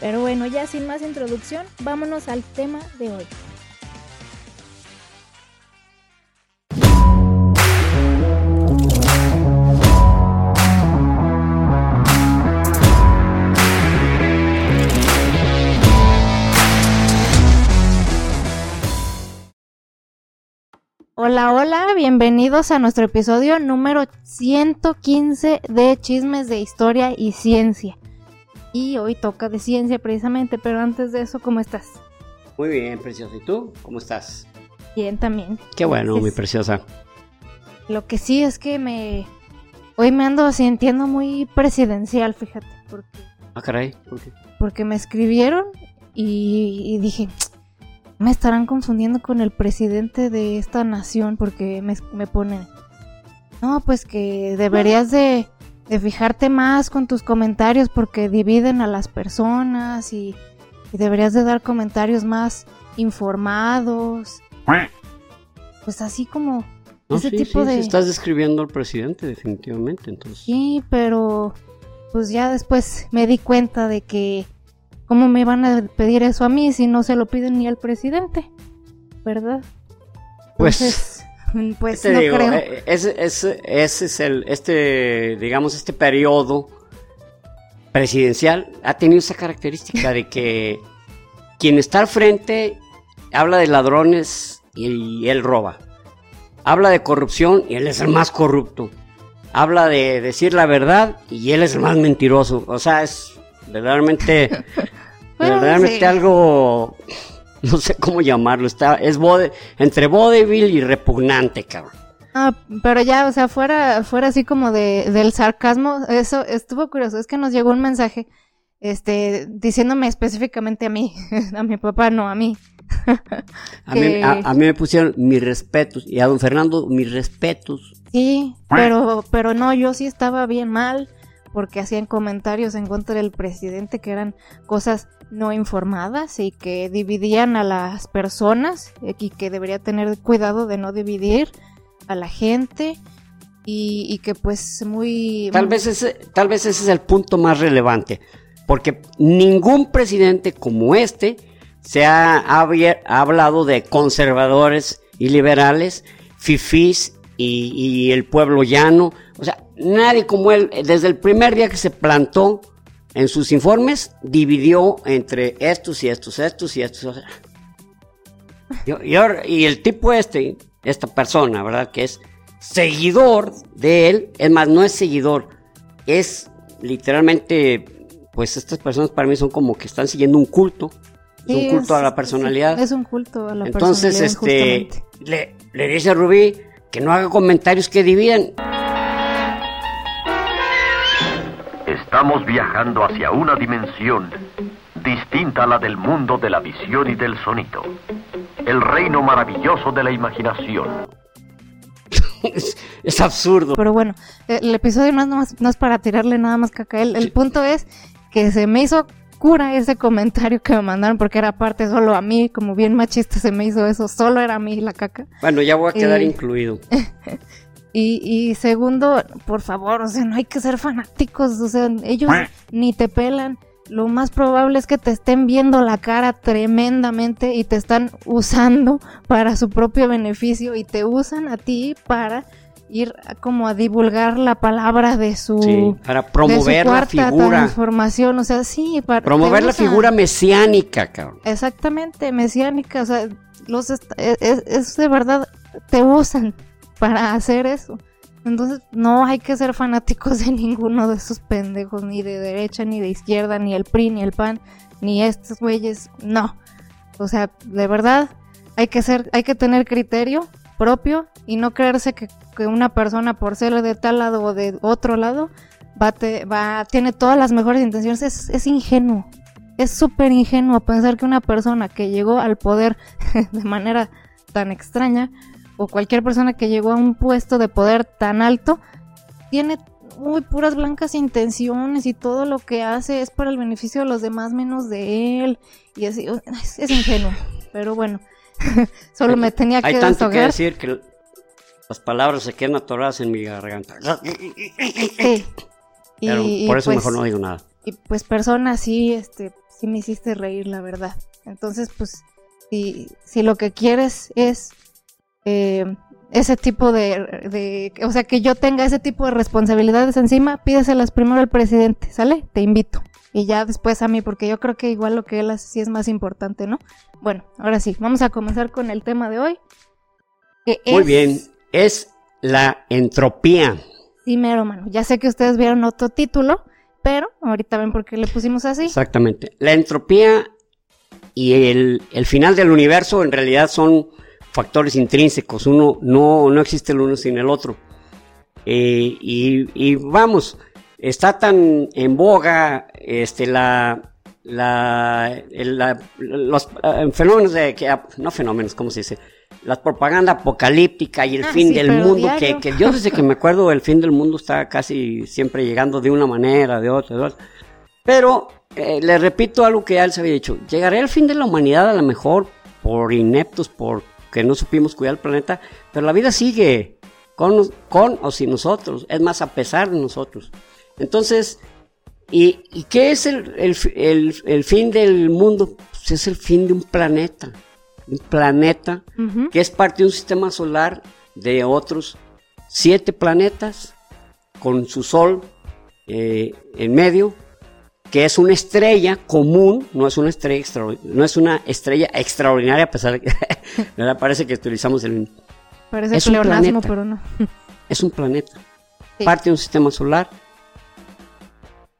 Pero bueno, ya sin más introducción, vámonos al tema de hoy. Hola, hola, bienvenidos a nuestro episodio número 115 de Chismes de Historia y Ciencia y hoy toca de ciencia precisamente, pero antes de eso, ¿cómo estás? Muy bien, preciosa. ¿Y tú? ¿Cómo estás? Bien, también. Qué bueno, mi preciosa. Lo que sí es que me... Hoy me ando sintiendo muy presidencial, fíjate, porque... Ah, caray, ¿por qué? Porque me escribieron y, dije, me estarán confundiendo con el presidente de esta nación porque me, me ponen... No, pues que deberías de de fijarte más con tus comentarios porque dividen a las personas y, deberías de dar comentarios más informados. Pues así como ese tipo de... Estás describiendo al presidente definitivamente, entonces. Sí, pero pues ya después me di cuenta de que cómo me van a pedir eso a mí si no se lo piden ni al presidente, ¿verdad? Pues Pues no creo. Eh, ese, es el, este, digamos, este periodo presidencial ha tenido esa característica de que quien está al frente habla de ladrones y él roba. Habla de corrupción y él es el más corrupto. Habla de decir la verdad y él es el más mentiroso. O sea, es verdaderamente, verdaderamente algo no sé cómo llamarlo, está, es bode, entre vodevil y repugnante, cabrón. Ah, pero ya, o sea, fuera, fuera así como de, del sarcasmo, eso estuvo curioso, es que nos llegó un mensaje, este, diciéndome específicamente a mí, a mi papá, no a mí. a, mí a, mí me pusieron mis respetos, y a don Fernando mis respetos. Sí, pero, pero no, yo sí estaba bien mal, porque hacían comentarios en contra del presidente que eran cosas no informadas y que dividían a las personas y que debería tener cuidado de no dividir a la gente y, que pues muy... Tal vez, ese, tal vez ese es el punto más relevante, porque ningún presidente como este se ha, ha hablado de conservadores y liberales, fifís y, y el pueblo llano, o sea, nadie como él, desde el primer día que se plantó en sus informes dividió entre estos y estos, estos y estos. Y, el tipo este, esta persona, ¿verdad? Que es seguidor de él, es más, no es seguidor, es literalmente, pues estas personas para mí son como que están siguiendo un culto. es un culto a la personalidad. Es un culto a la Entonces, personalidad. Entonces, este, le, le dice a Rubí que no haga comentarios que dividen. Estamos viajando hacia una dimensión distinta a la del mundo de la visión y del sonido. El reino maravilloso de la imaginación. es, absurdo. Pero bueno, el episodio no es, para tirarle nada más caca. El, el punto es que se me hizo cura ese comentario que me mandaron porque era parte solo a mí, como bien machista se me hizo eso, solo era a mí la caca. Bueno, ya voy a quedar incluido. Y, segundo, por favor, o sea, no hay que ser fanáticos, o sea, ellos ni te pelan. Lo más probable es que te estén viendo la cara tremendamente y te están usando para su propio beneficio y te usan a ti para ir como a divulgar la palabra de su para promover la figura transformación, o sea, sí, para promover la figura mesiánica, cabrón. Exactamente, mesiánica, o sea, los es, es de verdad te usan para hacer eso. Entonces, no hay que ser fanáticos de ninguno de esos pendejos, ni de derecha, ni de izquierda, ni el PRI, ni el PAN, ni estos güeyes, no. O sea, de verdad, hay que ser, hay que tener criterio propio y no creerse que, una persona por ser de tal lado o de otro lado va, va tiene todas las mejores intenciones, es, es ingenuo es súper ingenuo pensar que una persona que llegó al poder de manera tan extraña, o cualquier persona que llegó a un puesto de poder tan alto, tiene muy puras blancas intenciones y todo lo que hace es para el beneficio de los demás menos de él. Y así, es, ingenuo. Pero bueno, solo me tenía que Hay tanto que decir que las palabras se quedan atoradas en mi garganta. Sí. y, por eso mejor no digo nada. Y pues persona sí, este, sí me hiciste reír, la verdad. Entonces, pues, si, si lo que quieres es eh, ese tipo de, o sea, que yo tenga ese tipo de responsabilidades encima, pídeselas primero al presidente, ¿sale? Te invito. Y ya después a mí, porque yo creo que igual lo que él hace sí es más importante, ¿no? Bueno, ahora sí, vamos a comenzar con el tema de hoy. Muy bien, es la entropía. Sí, mero, mano. Ya sé que ustedes vieron otro título, pero ahorita ven por qué le pusimos así. Exactamente. La entropía y el, final del universo en realidad son factores intrínsecos. Uno no, no existe el uno sin el otro. Eh, y, vamos, está tan en boga este, la, la, los eh, fenómenos de que, no fenómenos, ¿cómo se dice? la propaganda apocalíptica y el ah, fin del mundo, que, que, yo desde que me acuerdo el fin del mundo está casi siempre llegando de una manera, de otra, de otra. Pero eh, le repito algo que ya él se había dicho, llegaré el fin de la humanidad a lo mejor por ineptos, porque no supimos cuidar el planeta, pero la vida sigue con, con o sin nosotros, es más, a pesar de nosotros. Entonces, ¿y, y qué es el, el, el, el fin del mundo? Pues es el fin de un planeta un planeta que es parte de un sistema solar de otros siete planetas con su sol eh, en medio, que es una estrella común, no es una estrella no es una estrella extraordinaria, a pesar de que me parece que utilizamos el Parece es un planeta, pero no. es un planeta, parte de un sistema solar,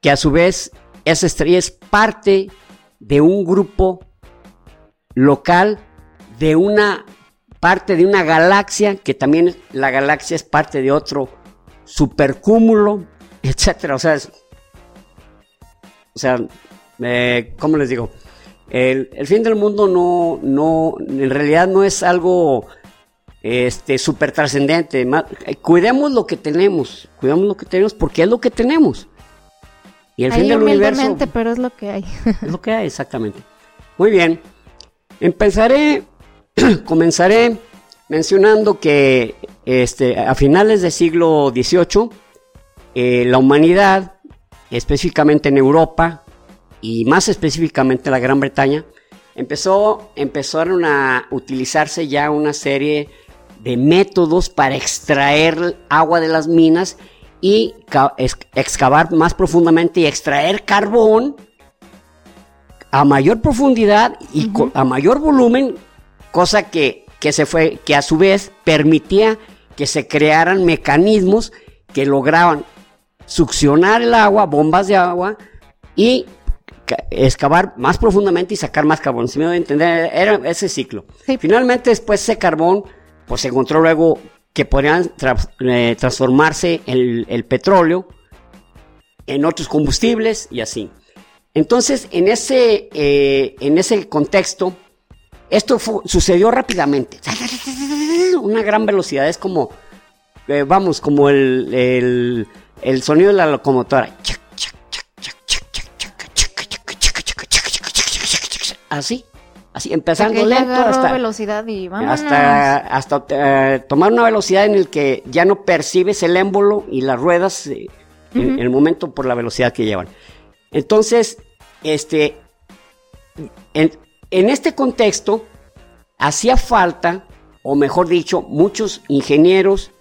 que a su vez esa estrella es parte de un grupo local de una parte de una galaxia, que también la galaxia es parte de otro supercúmulo, etcétera. O sea, o sea, eh, ¿cómo les digo? El, fin del mundo no, no, en realidad no es algo este súper trascendente. Eh, cuidemos lo que tenemos, cuidemos lo que tenemos porque es lo que tenemos. Y el fin del universo. pero es lo que hay. es lo que hay, exactamente. Muy bien. Empezaré comenzaré mencionando que este, a finales del siglo XVIII, eh, la humanidad, específicamente en Europa y más específicamente en la Gran Bretaña, empezó, empezaron a utilizarse ya una serie de métodos para extraer agua de las minas y excavar más profundamente y extraer carbón a mayor profundidad y a mayor volumen cosa que, se fue, que a su vez permitía que se crearan mecanismos que lograban succionar el agua, bombas de agua y excavar más profundamente y sacar más carbón. Si me doy a entender, era ese ciclo. Finalmente, después ese carbón, pues se encontró luego que podrían eh, transformarse el, el, petróleo en otros combustibles y así. Entonces, en ese, eh, en ese contexto, esto sucedió rápidamente. Una gran velocidad. Es como, eh, vamos, como el, el, sonido de la locomotora. Así. Así, empezando lento hasta, velocidad y hasta, hasta eh, tomar una velocidad en el que ya no percibes el émbolo y las ruedas en, en, el momento por la velocidad que llevan. Entonces, este, en, en este contexto, hacía falta, o mejor dicho, muchos ingenieros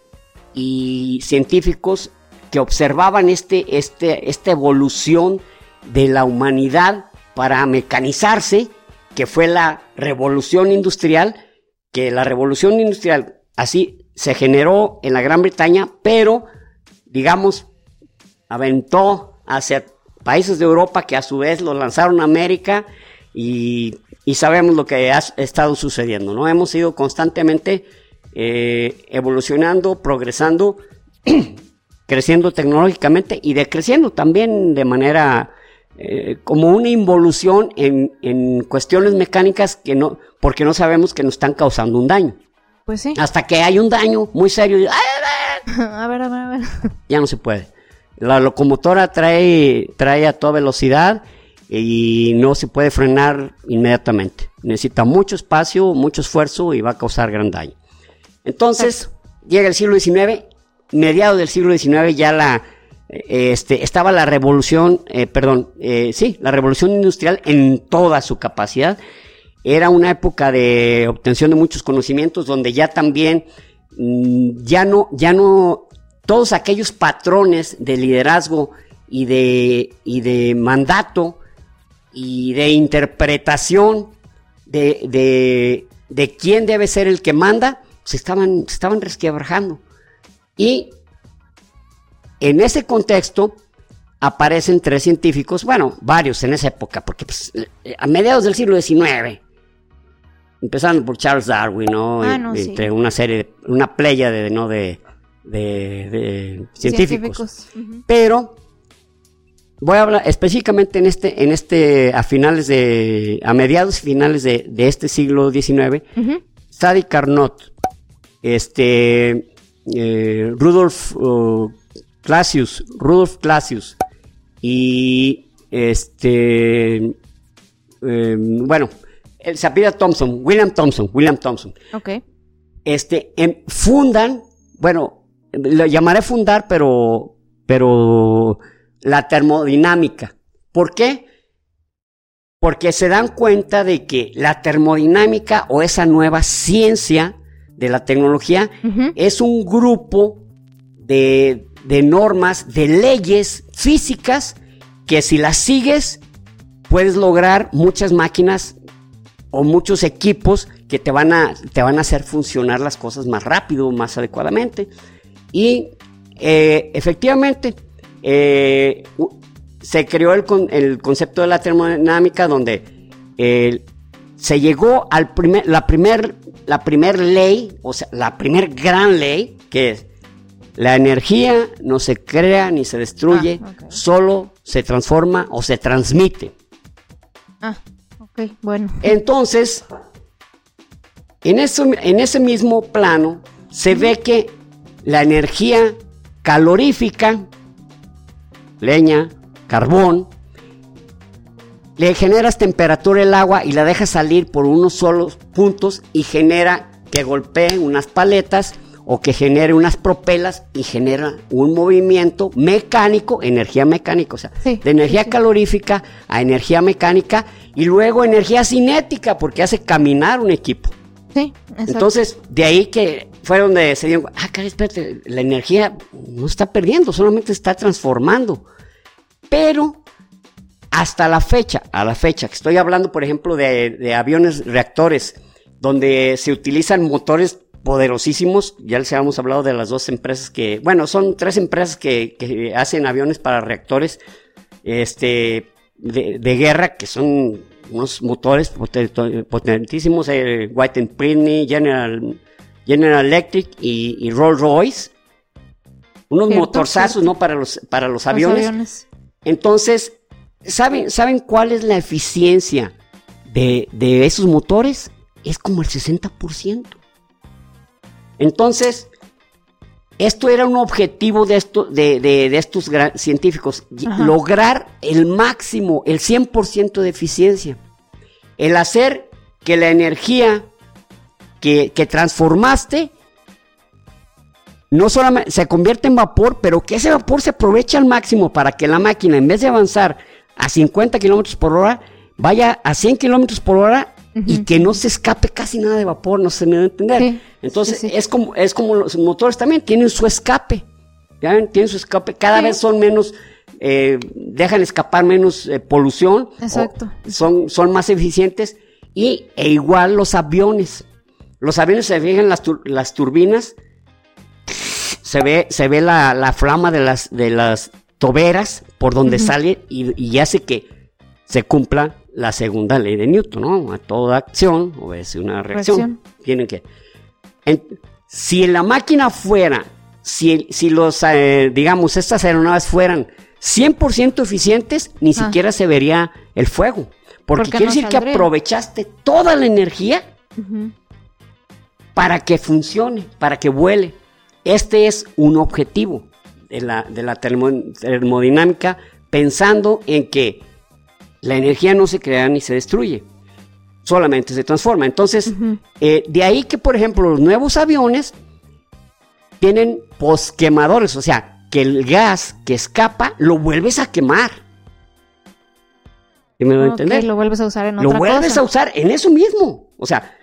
y científicos que observaban este, este, esta evolución de la humanidad para mecanizarse, que fue la revolución industrial, que la revolución industrial así se generó en la Gran Bretaña, pero, digamos, aventó hacia países de Europa que a su vez lo lanzaron a América y, sabemos lo que ha estado sucediendo, ¿no? Hemos ido constantemente eh, evolucionando, progresando, creciendo tecnológicamente y decreciendo también de manera eh, como una involución en, en cuestiones mecánicas que no, porque no sabemos que nos están causando un daño. Pues sí. Hasta que hay un daño muy serio, y, ¡ay, ay, A ver, a ver, a ver. ya no se puede. La locomotora trae, trae a toda velocidad y no se puede frenar inmediatamente. Necesita mucho espacio, mucho esfuerzo y va a causar gran daño. Entonces, llega el siglo XIX, mediados del siglo XIX ya la, este, estaba la revolución, eh, perdón, eh, sí, la revolución industrial en toda su capacidad. Era una época de obtención de muchos conocimientos donde ya también, mm, ya no, ya no, todos aquellos patrones de liderazgo y de, y de mandato y de interpretación de, de, de quién debe ser el que manda, se estaban, se estaban resquebrajando. Y en ese contexto aparecen tres científicos, bueno, varios en esa época, porque pues, a mediados del siglo XIX, empezando por Charles Darwin, ¿no? Ah, no, entre sí. una serie, una playa de, ¿no? de, de, de científicos. Pero voy a hablar específicamente en este, en este, a finales de, a mediados y finales de, de este siglo XIX. Sadi Carnot, este, eh, Rudolf uh, Clasius, Rudolf Clasius y este, eh, bueno, el se apellida Thompson, William Thompson, William Thompson Ok. este, em, fundan, bueno, lo llamaré fundar, pero, pero la termodinámica. ¿Por qué? Porque se dan cuenta de que la termodinámica o esa nueva ciencia de la tecnología es un grupo de, de normas, de leyes físicas que si las sigues puedes lograr muchas máquinas o muchos equipos que te van a, te van a hacer funcionar las cosas más rápido, más adecuadamente. Y eh, efectivamente eh, se creó el, con- el concepto de la termodinámica donde se llegó al primer, la primer, la primer ley, o sea, la primer gran ley, que es la energía no se crea ni se destruye, Ah, solo se transforma o se transmite. Ah, ok, bueno. Entonces, en, eso, en ese mismo plano, se ve que la energía calorífica, leña, carbón, le generas temperatura al agua y la dejas salir por unos solos puntos y genera que golpee unas paletas o que genere unas propelas y genera un movimiento mecánico, energía mecánica, o sea, Sí, de energía sí, calorífica a energía mecánica y luego energía cinética porque hace caminar un equipo. Sí, exacto. Entonces, de ahí que fue donde se dieron, ah, caray, espérate, la energía no está perdiendo, solamente está transformando. Pero hasta la fecha, a la fecha, que estoy hablando, por ejemplo, de, de aviones reactores, donde se utilizan motores poderosísimos, ya les habíamos hablado de las dos empresas que, bueno, son tres empresas que, que hacen aviones para reactores, este, de, de guerra, que son unos motores poten- potentísimos, eh, White and General, General Electric y, y Rolls Royce. Unos Cierto, motorzazos, cierto. ¿no? Para los, para los Los aviones. Entonces, ¿saben, ¿saben cuál es la eficiencia de, de esos motores? Es como el 60%. Entonces, esto era un objetivo de, esto, de, de- de estos gran- científicos, Ajá. lograr el máximo, el 100% de eficiencia. El hacer que la energía que, que transformaste no solamente se convierte en vapor, pero que ese vapor se aproveche al máximo para que la máquina, en vez de avanzar a 50 kilómetros por hora, vaya a 100 kilómetros por hora y que no se escape casi nada de vapor, no se me va a entender. Sí, Entonces, sí, sí. Es, como, es como los motores también, tienen su escape. ¿ya ven? Tienen su escape, cada vez son menos, eh, dejan escapar menos eh, polución. Exacto. son, son más eficientes. Y e igual los aviones. Los aviones se fijan las, tur- las turbinas, se ve, se ve la, la flama de las, de las toberas por donde Ujú. sale y, y hace que se cumpla la segunda ley de Newton, ¿no? A toda acción obedece una reacción. Reacción. Tienen que. en- si la máquina fuera, si, si los, eh, digamos, estas aeronaves fueran 100% eficientes, ni Ah. siquiera se vería el fuego. Porque Porque quiere no decir que aprovechaste toda la energía para que funcione, para que vuele. Este es un objetivo de la, de la termo- termodinámica, pensando en que la energía no se crea ni se destruye, solamente se transforma. Entonces, eh, de ahí que, por ejemplo, los nuevos aviones tienen posquemadores, o sea, que el gas que escapa lo vuelves a quemar. ¿Sí me doy a Ok, entender? lo vuelves a usar en Lo otra vuelves cosa. a usar en eso mismo. O sea,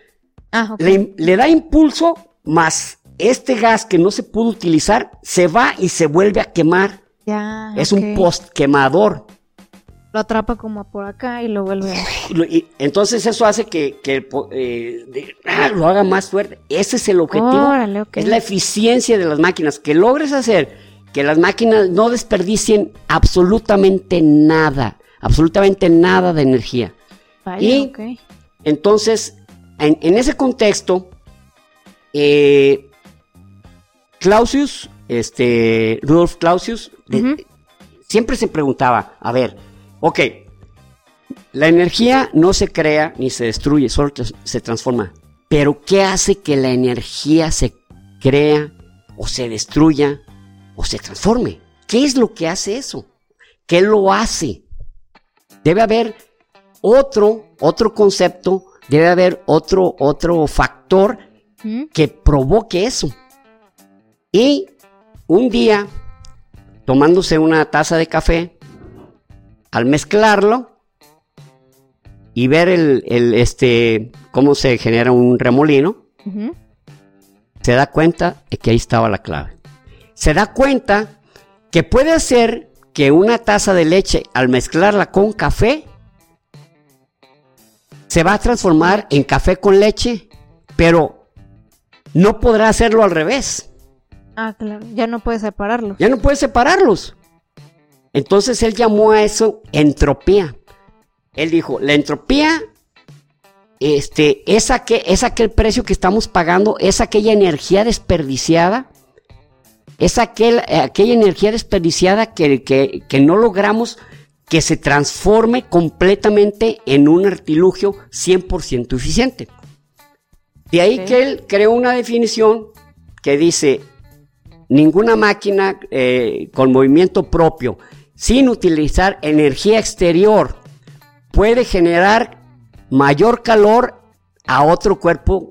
Ah, le, le da impulso, más este gas que no se pudo utilizar se va y se vuelve a quemar. Ya, Es un postquemador. Lo atrapa como por acá y lo vuelve a... Y entonces eso hace que, eh, de- ah, lo haga más fuerte. Ese es el objetivo. Órale, ok. Es la eficiencia de las máquinas. Que logres hacer que las máquinas no desperdicien absolutamente nada. Absolutamente nada de energía. Y-. Entonces, en, en ese contexto, eh, Clausius, este, Rudolf Clausius, de- Ujú. siempre se preguntaba, a ver, ok, la energía no se crea ni se destruye, solo se transforma. Pero ¿qué hace que la energía se crea o se destruya o se transforme? ¿Qué es lo que hace eso? ¿Qué lo hace? Debe haber otro, otro concepto, debe haber otro, otro factor que provoque eso. Y un día, tomándose una taza de café, al mezclarlo y ver el, el, este, cómo se genera un remolino, se da cuenta de que ahí estaba la clave. Se da cuenta que puede hacer que una taza de leche, al mezclarla con café, se va a transformar en café con leche, pero no podrá hacerlo al revés. Ah, claro. Ya no puedes separarlo. Ya no puede separarlos. Entonces él llamó a eso entropía. Él dijo, la entropía este, es, aquel, es aquel precio que estamos pagando, es aquella energía desperdiciada, es aquel, aquella energía desperdiciada que, que- que no logramos que se transforme completamente en un artilugio 100% eficiente. De ahí que él creó una definición que dice, ninguna máquina eh, con movimiento propio, sin utilizar energía exterior, puede generar mayor calor a otro cuerpo,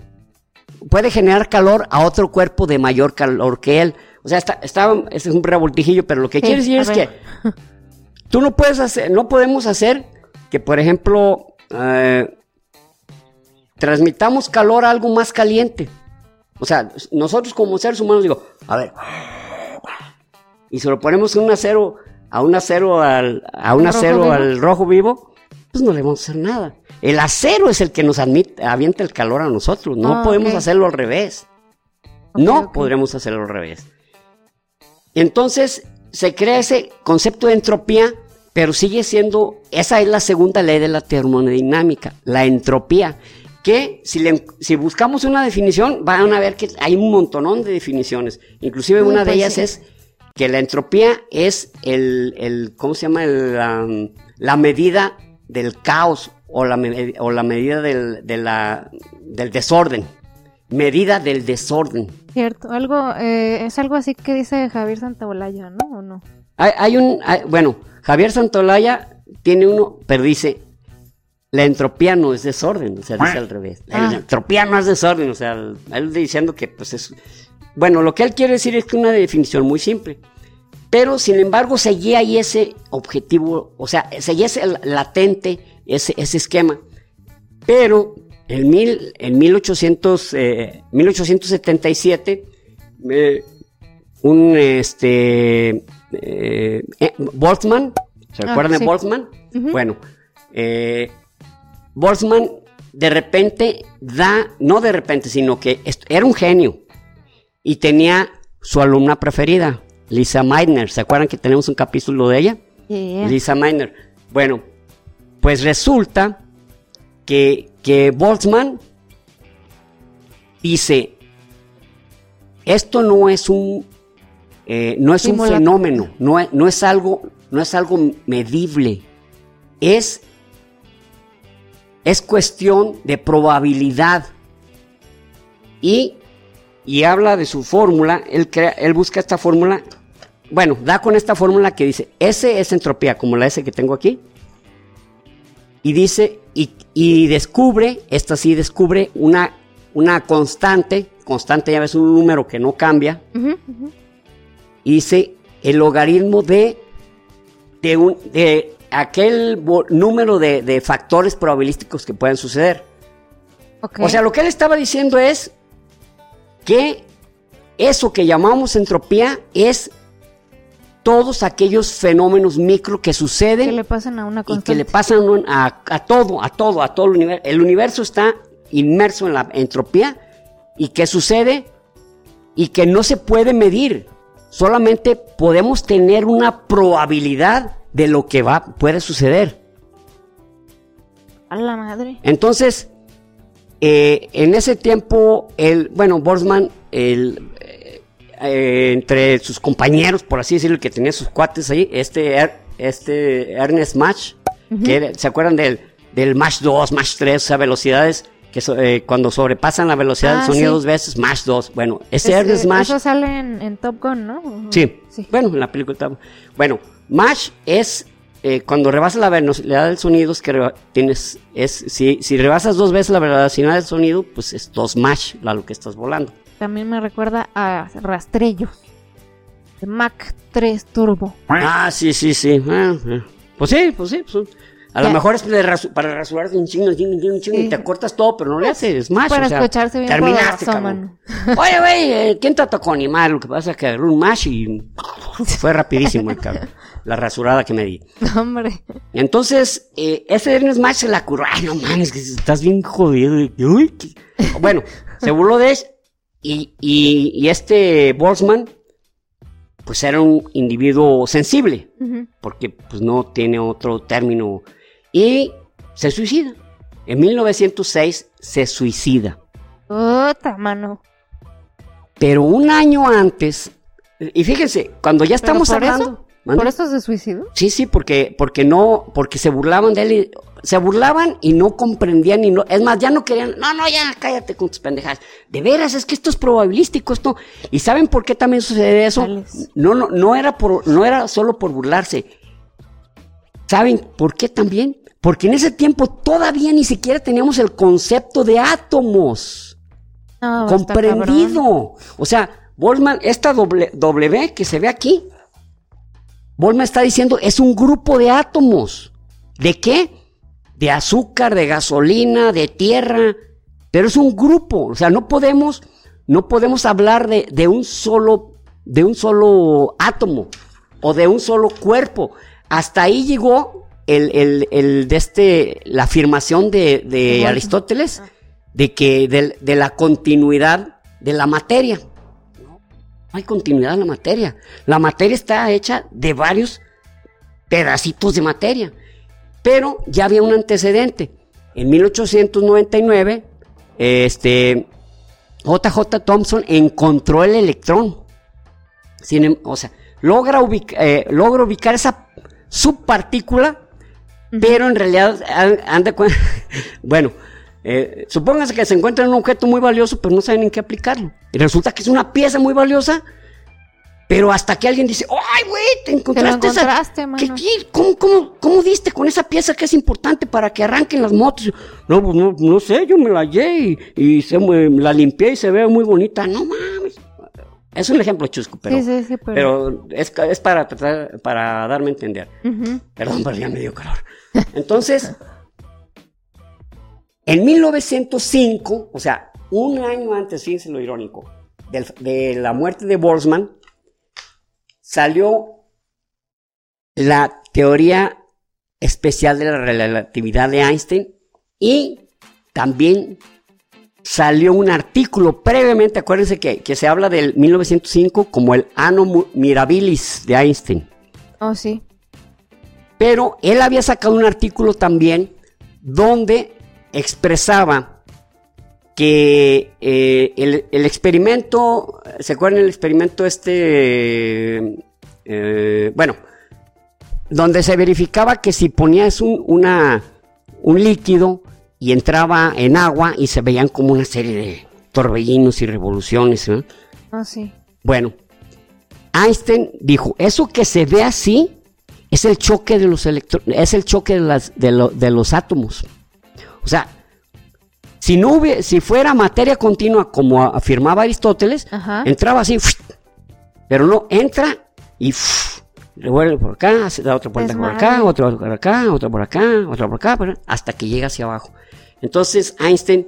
puede generar calor a otro cuerpo de mayor calor que él. O sea, está, está- es un revoltijillo, pero lo que Sí, quiere decir es ver. que tú no puedes hacer, no podemos hacer que, por ejemplo, eh, transmitamos calor a algo más caliente. O sea, nosotros como seres humanos digo, a ver, y se lo ponemos un acero, a un acero al, a un ¿Al rojo acero vivo? al rojo vivo, pues no le vamos a hacer nada. El acero es el que nos admite, avienta el calor a nosotros, no Ah, podemos hacerlo al revés. No podremos hacerlo al revés. Entonces se crea ese concepto de entropía, pero sigue siendo, esa es la segunda ley de la termodinámica, la entropía, que si, le- si buscamos una definición, van a ver que hay un montonón de definiciones. Inclusive una de pues ellas es que la entropía es el, el ¿cómo se llama? El, um, la medida del caos o la, o la medida del, de la- del desorden. Medida del desorden. Cierto. Algo, eh, es algo así que dice Javier Santaolalla, ¿no? ¿O no? Hay, hay un, hay- bueno, Javier Santolaya tiene uno, pero dice, la entropía no es desorden, o sea, dice al revés. La Ah. entropía no es desorden, o sea, él diciendo que, pues es, bueno, lo que él quiere decir es que una definición muy simple. Pero, sin embargo, seguía ahí ese objetivo, o sea, seguía ese latente, ese, ese esquema. Pero, en, mil, en 1800, eh, 1877, eh, un este eh, Boltzmann, ¿se Ah, acuerdan sí. de Boltzmann? Bueno, Boltzmann de repente da, no de repente, sino que era un genio y tenía su alumna preferida, Lisa Meitner. ¿Se acuerdan que tenemos un capítulo de ella? Yeah. Lisa Meitner. Bueno, pues resulta que, que Boltzmann dice, esto no es un, eh, no es un fenómeno, no es, no es algo no es algo medible, es, es cuestión de probabilidad. Y, y habla de su fórmula, él, crea, él busca esta fórmula, bueno, da con esta fórmula que dice, S es entropía, como la S que tengo aquí, y dice, y, y descubre, esta sí descubre una, una constante, constante ya ves un número que no cambia, y dice el logaritmo de, de, un, de aquel número de, de factores probabilísticos que pueden suceder. O sea, lo que él estaba diciendo es que eso que llamamos entropía es todos aquellos fenómenos micro que que suceden le pasan a una y constante. que le pasan a, a todo, a todo, a todo el universo. El universo está inmerso en la entropía y que sucede y que no se puede medir. Solamente podemos tener una probabilidad de lo que va, puede suceder. A la madre. Entonces, eh, en ese tiempo, el, bueno, Boltzmann, el, eh, eh, entre sus compañeros, por así decirlo, que tenía sus cuates ahí, este, Er- este Ernest Mach, que era- ¿se acuerdan del, del Mach 2, Mach 3, o sea, velocidades que so- eh, cuando sobrepasan la velocidad Ah, del sonido sí. dos veces, Mach 2? Bueno, ese Es- Ernest Mach... Eso sale en, en Top Gun, ¿no? Sí. Sí. Bueno, en la película está- Bueno, Mach es eh, cuando rebasas la velocidad del sonido, es que tienes. Es, si, si rebasas dos veces la velocidad del sonido, pues es dos Mach a lo que estás volando. También me recuerda a Rastrello. De Mac 3 Turbo. Ah, sí, sí, sí. Ah, ah. Pues sí, pues sí. pues, a lo mejor es de rasu- para rasurarte un chingo, chingo, chingo, chingo, Sí. y te cortas todo, pero no le haces Mach. Para o sea, escucharse bien terminaste, cabrón. Oye, güey, eh, ¿quién te tocó animar? Lo que pasa es que agarró un Mach y fue rapidísimo el cabrón. La rasurada que me di. Hombre. Entonces, eh, ese Ernest Mach se la curó. Ay, no mames, que estás bien jodido. Y, uy, qué- Bueno, se burló de él. Y, y, y este Boltzmann, pues era un individuo sensible, porque pues no tiene otro término. Y se suicida. En 1906 se suicida. Puta, mano. Pero un año antes, y fíjense, cuando ya ¿Pero estamos hablando... eso? ¿Por eso se suicidó? Sí, sí, porque, porque no, porque se burlaban de él, y- se burlaban y no comprendían y no, es más, ya no querían, no, no, ya cállate con tus pendejadas. De veras, es que esto es probabilístico, esto, y ¿saben por qué también sucede eso? No, no, no era por, no era solo por burlarse. ¿Saben por qué también? Porque en ese tiempo todavía ni siquiera teníamos el concepto de átomos No, comprendido. O sea, Boltzmann, esta doble- W que se ve aquí, Boltzmann está diciendo es un grupo de átomos. ¿De qué? De azúcar, de gasolina, de tierra. Pero es un grupo. O sea, no podemos, no podemos hablar de, de un solo, de un solo átomo o de un solo cuerpo. Hasta ahí llegó el, el- el de este, la afirmación de, de. Aristóteles de que del- de, la continuidad de la materia. Hay continuidad en la materia. La materia está hecha de varios pedacitos de materia. Pero ya había un antecedente. En 1899, este, JJ Thompson encontró el electrón. Sin em- o sea, logra, eh, logra ubicar esa subpartícula, pero en realidad an- anda bueno, eh, supónganse que se encuentra en un objeto muy valioso, pero no saben en qué aplicarlo. Y resulta que es una pieza muy valiosa, pero hasta que alguien dice, ¡ay, güey! Te encontraste, esa- encontraste, ¿Qué- qué? ¿Cómo, cómo, cómo diste con esa pieza que es importante para que arranquen las motos? No, pues no, no sé, yo me la hallé y, y se me- la limpié y se ve muy bonita. No mames. Es un ejemplo chusco, pero, sí, sí, sí, pero. pero es, es para tratar, para darme a entender. Ujú. Perdón, pero ya me dio calor. Entonces, en 1905, o sea, un año antes, fíjense lo irónico, de la muerte de Boltzmann, salió la teoría especial de la relatividad de Einstein y también salió un artículo previamente, acuérdense que, que se habla del 1905 como el Anno Mirabilis de Einstein. Oh, sí. Pero él había sacado un artículo también donde expresaba que eh, el, el experimento, ¿se acuerdan el experimento este? eh, bueno, donde se verificaba que si ponías un, una, un líquido y entraba en agua y se veían como una serie de torbellinos y revoluciones. ¿no? Ah, sí. Bueno, Einstein dijo, eso que se ve así es el choque de los electrones, es el choque de, las, de, lo- de los átomos. O sea, si no hubie- si fuera materia continua como afirmaba Aristóteles, Ajá. entraba así, pero no, entra y revuelve por acá, se da otra vuelta por acá, otra por acá, otra por acá, otra por acá, hasta que llega hacia abajo. Entonces Einstein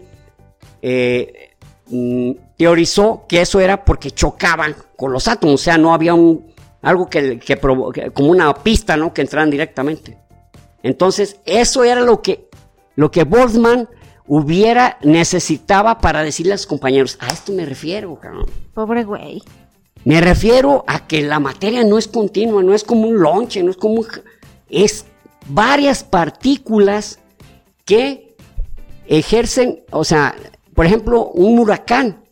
eh, mm, teorizó que eso era porque chocaban con los átomos, o sea, no había un algo que, que provo- que- como una pista, ¿no? Que entraran directamente. Entonces, eso era lo que lo que Boltzmann hubiera necesitaba para decirle a sus compañeros, a esto me refiero, cabrón. Pobre güey. Me refiero a que la materia no es continua, no es como un lonche, no es como un... Es varias partículas que ejercen, o sea, por ejemplo, un huracán.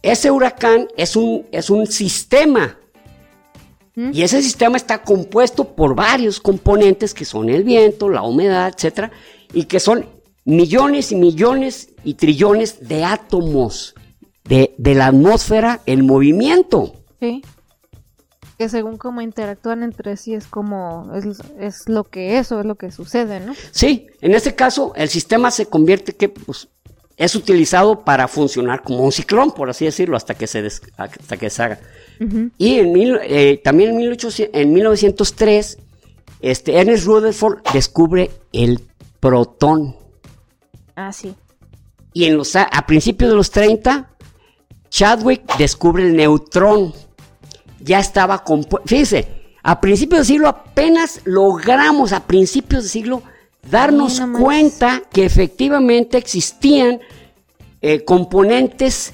Ese huracán es un, es un sistema. ¿Mm? Y ese sistema está compuesto por varios componentes que son el viento, la humedad, etcétera, y que son millones y millones y trillones de átomos de, de la atmósfera en movimiento. Sí. Que según cómo interactúan entre sí es como, es, es lo que eso es lo que sucede, ¿no? Sí, en este caso el sistema se convierte que pues, es utilizado para funcionar como un ciclón, por así decirlo, hasta que se, des- hasta que se haga. Y en mil- eh, también en, 1800 en 1903, este, Ernest Rutherford descubre el protón. Ah, sí. Y en los, a, principios de los 30, Chadwick descubre el neutrón. Ya estaba compuesto. Fíjense, a principios del siglo apenas logramos, a principios del siglo, darnos Ay, cuenta que efectivamente existían eh, componentes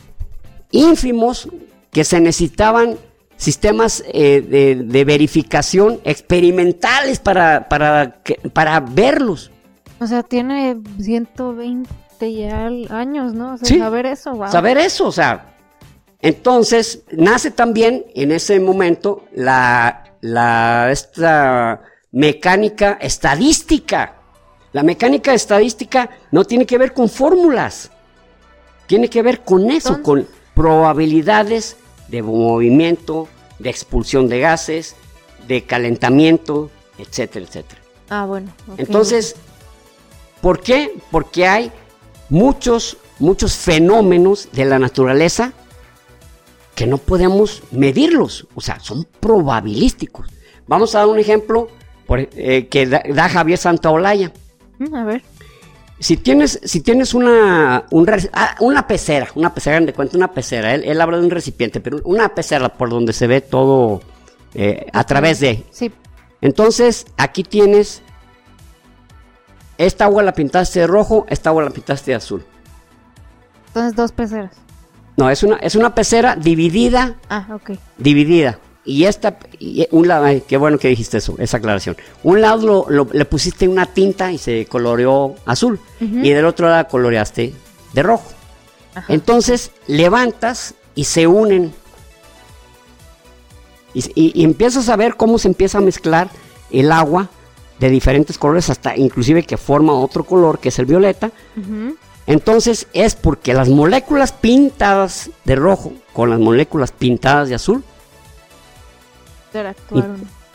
ínfimos que se necesitaban sistemas eh, de, de verificación experimentales para, para, para verlos. O sea, tiene 120 ya años, ¿no? O sea, Sí. saber eso, wow. saber eso, o sea. Entonces, nace también en ese momento la, la esta mecánica estadística. La mecánica estadística no tiene que ver con fórmulas. Tiene que ver con eso, Entonces- con probabilidades de movimiento, de expulsión de gases, de calentamiento, etcétera, etcétera. Ah, bueno. Entonces, ¿por qué? Porque hay muchos, muchos fenómenos de la naturaleza que no podemos medirlos, o sea, son probabilísticos. Vamos a dar un ejemplo por- eh, que da, da Javier Santaolalla. Mm, A ver. Si tienes, si tienes una, un ah, una pecera, una pecera, de cuenta, una pecera, él, él habla de un recipiente, pero una pecera por donde se ve todo eh, a través de, Sí. entonces, aquí tienes. Esta agua la pintaste de rojo, esta agua la pintaste de azul. Entonces, dos peceras. No, es una, es una pecera dividida, Ah, ok. dividida. Y esta, y un lado, ay, qué bueno que dijiste eso, esa aclaración. Un lado lo- lo- le pusiste una tinta y se coloreó azul. Y del otro lado coloreaste de rojo. Ajá. Entonces levantas y se unen. Y, y- y empiezas a ver cómo se empieza a mezclar el agua de diferentes colores, hasta inclusive que forma otro color, que es el violeta. Entonces es porque las moléculas pintadas de rojo con las moléculas pintadas de azul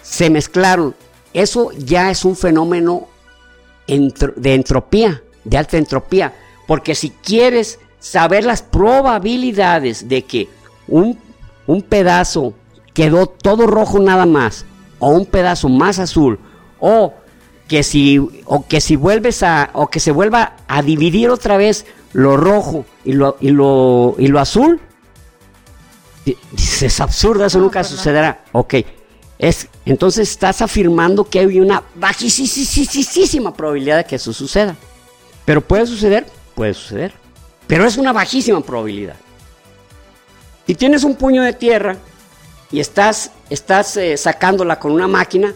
Se mezclaron. Eso ya es un fenómeno de entropía, de alta entropía. Porque si quieres saber las probabilidades de que un, un pedazo quedó todo rojo nada más, o un pedazo más azul, o que si, o que si vuelves a, o que se vuelva a dividir otra vez lo rojo y lo, y lo, y lo azul, Dices, es absurdo, eso nunca pues no. sucederá. Ok, es, entonces estás afirmando que hay una bajísima probabilidad de que eso suceda. Pero puede suceder, puede suceder. Pero es una bajísima probabilidad. Si tienes un puño de tierra y estás, estás eh, sacándola con una máquina,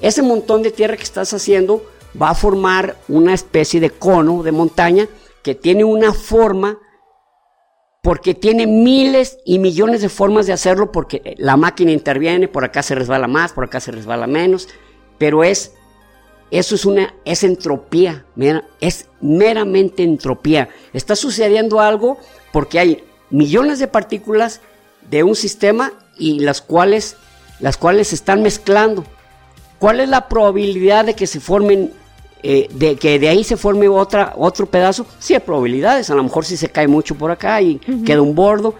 ese montón de tierra que estás haciendo va a formar una especie de cono de montaña que tiene una forma porque tiene miles y millones de formas de hacerlo porque la máquina interviene, por acá se resbala más, por acá se resbala menos, pero es eso es una es entropía, es meramente entropía. Está sucediendo algo porque hay millones de partículas de un sistema y las cuales las cuales se están mezclando. ¿Cuál es la probabilidad de que se formen eh, de que de ahí se forme otra, otro pedazo, sí hay probabilidades, a lo mejor si se cae mucho por acá y queda un bordo,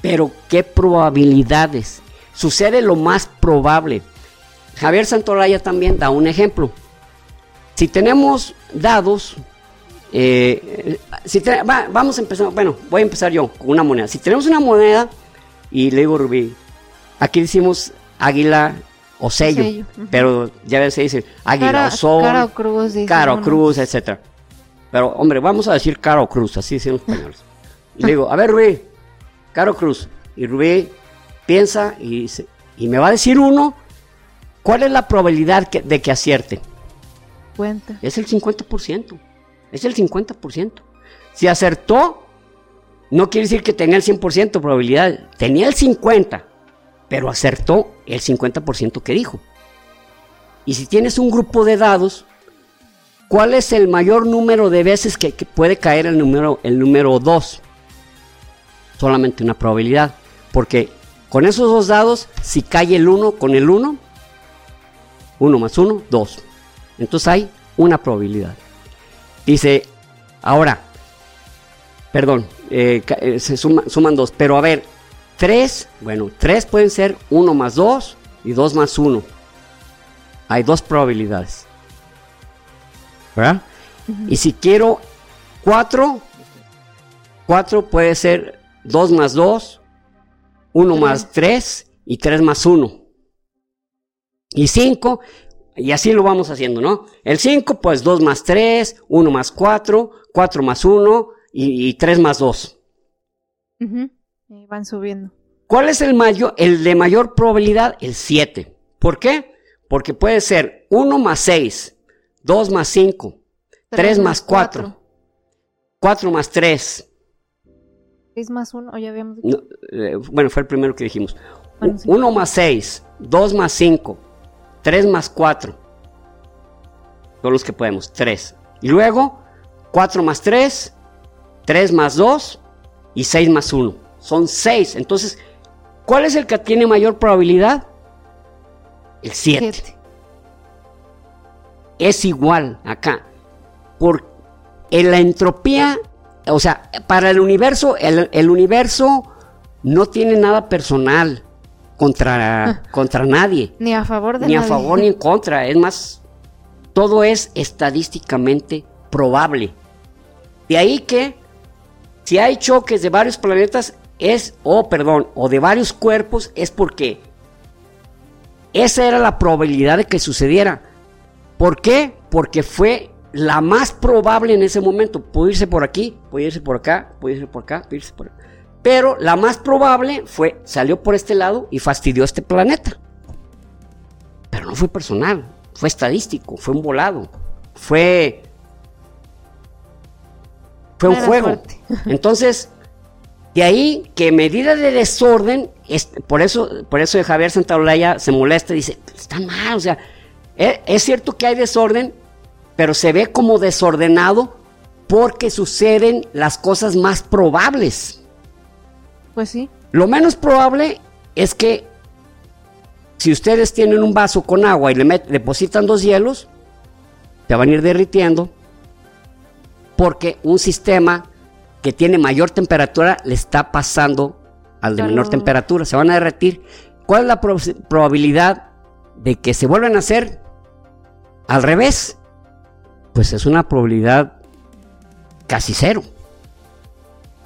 pero ¿qué probabilidades? Sucede lo más probable. Javier Santolaya también da un ejemplo. Si tenemos dados, eh, si vamos a empezar, bueno, voy a empezar yo con una moneda. Si tenemos una moneda, y le digo Rubí, aquí decimos águila o sello, pero ya ves se dice águila o sol, cara cruz, cara cruz, etcétera. Pero hombre, vamos a decir cara o cruz, así dicen los españoles. Y le digo, a ver Rubí, cara o cruz. Y Rubí piensa y dice, y me va a decir uno, ¿cuál es la probabilidad de que acierte? Cuenta. Es el 50%. Es el 50%. Si acertó, no quiere decir que tenía el 100% de probabilidad, tenía el 50% pero acertó el 50% que dijo. Y si tienes un grupo de dados, ¿cuál es el mayor número de veces que, puede caer el número, el número 2? Solamente una probabilidad. Porque con esos dos dados, si cae el 1 con el 1, 1 más 1, 2. Entonces hay una probabilidad. Dice, ahora, perdón, eh, eh, se suman dos, pero a ver, 3, bueno, 3 pueden ser 1 más 2 y 2 más 1. Hay dos probabilidades. ¿Verdad? Y si quiero 4, 4 puede ser 2 más 2, 1 más 3 y 3 más 1. Y 5, y así lo vamos haciendo, ¿no? El 5, pues 2 más 3, 1 más 4, 4 más 1 y, y 3 más 2. Uh y van subiendo. ¿Cuál es el, mayor, el de mayor probabilidad? El 7. ¿Por qué? Porque puede ser 1 más 6, 2 más 5, 3, más 4, 4. más 3. 6 más 1, ya habíamos dicho. Eh, bueno, fue el primero que dijimos. 1 más 6, 2 más 5, 3 más 4. Son los que podemos, 3. Y luego, 4 más 3, 3 más 2 y 6 más 1 son 6. Entonces, ¿cuál es el que tiene mayor probabilidad? El 7. Es igual acá. Por en la entropía, o sea, para el universo, el, universo no tiene nada personal contra, contra nadie. Ni a favor de Ni a favor ni en contra. Es más, todo es estadísticamente probable. De ahí que si hay choques de varios planetas, es, o perdón, o de varios cuerpos, es porque esa era la probabilidad de que sucediera. ¿Por qué? Porque fue la más probable en ese momento. Puede irse por aquí, puede irse por acá, puede irse por acá, puede irse por acá. Pero la más probable fue, salió por este lado y fastidió este planeta. Pero no fue personal, fue estadístico, fue un volado, fue... Fue un juego. Entonces, de ahí que medida de desorden, es, por eso, por eso Javier Santaolalla se molesta y dice, está mal, o sea, es, es cierto que hay desorden, pero se ve como desordenado porque suceden las cosas más probables. Pues sí. Lo menos probable es que si ustedes tienen un vaso con agua y le depositan dos hielos, se van a ir derritiendo porque un sistema que tiene mayor temperatura le está pasando al de menor temperatura, se van a derretir. ¿Cuál es la probabilidad de que se vuelvan a hacer al revés? Pues es una probabilidad casi cero.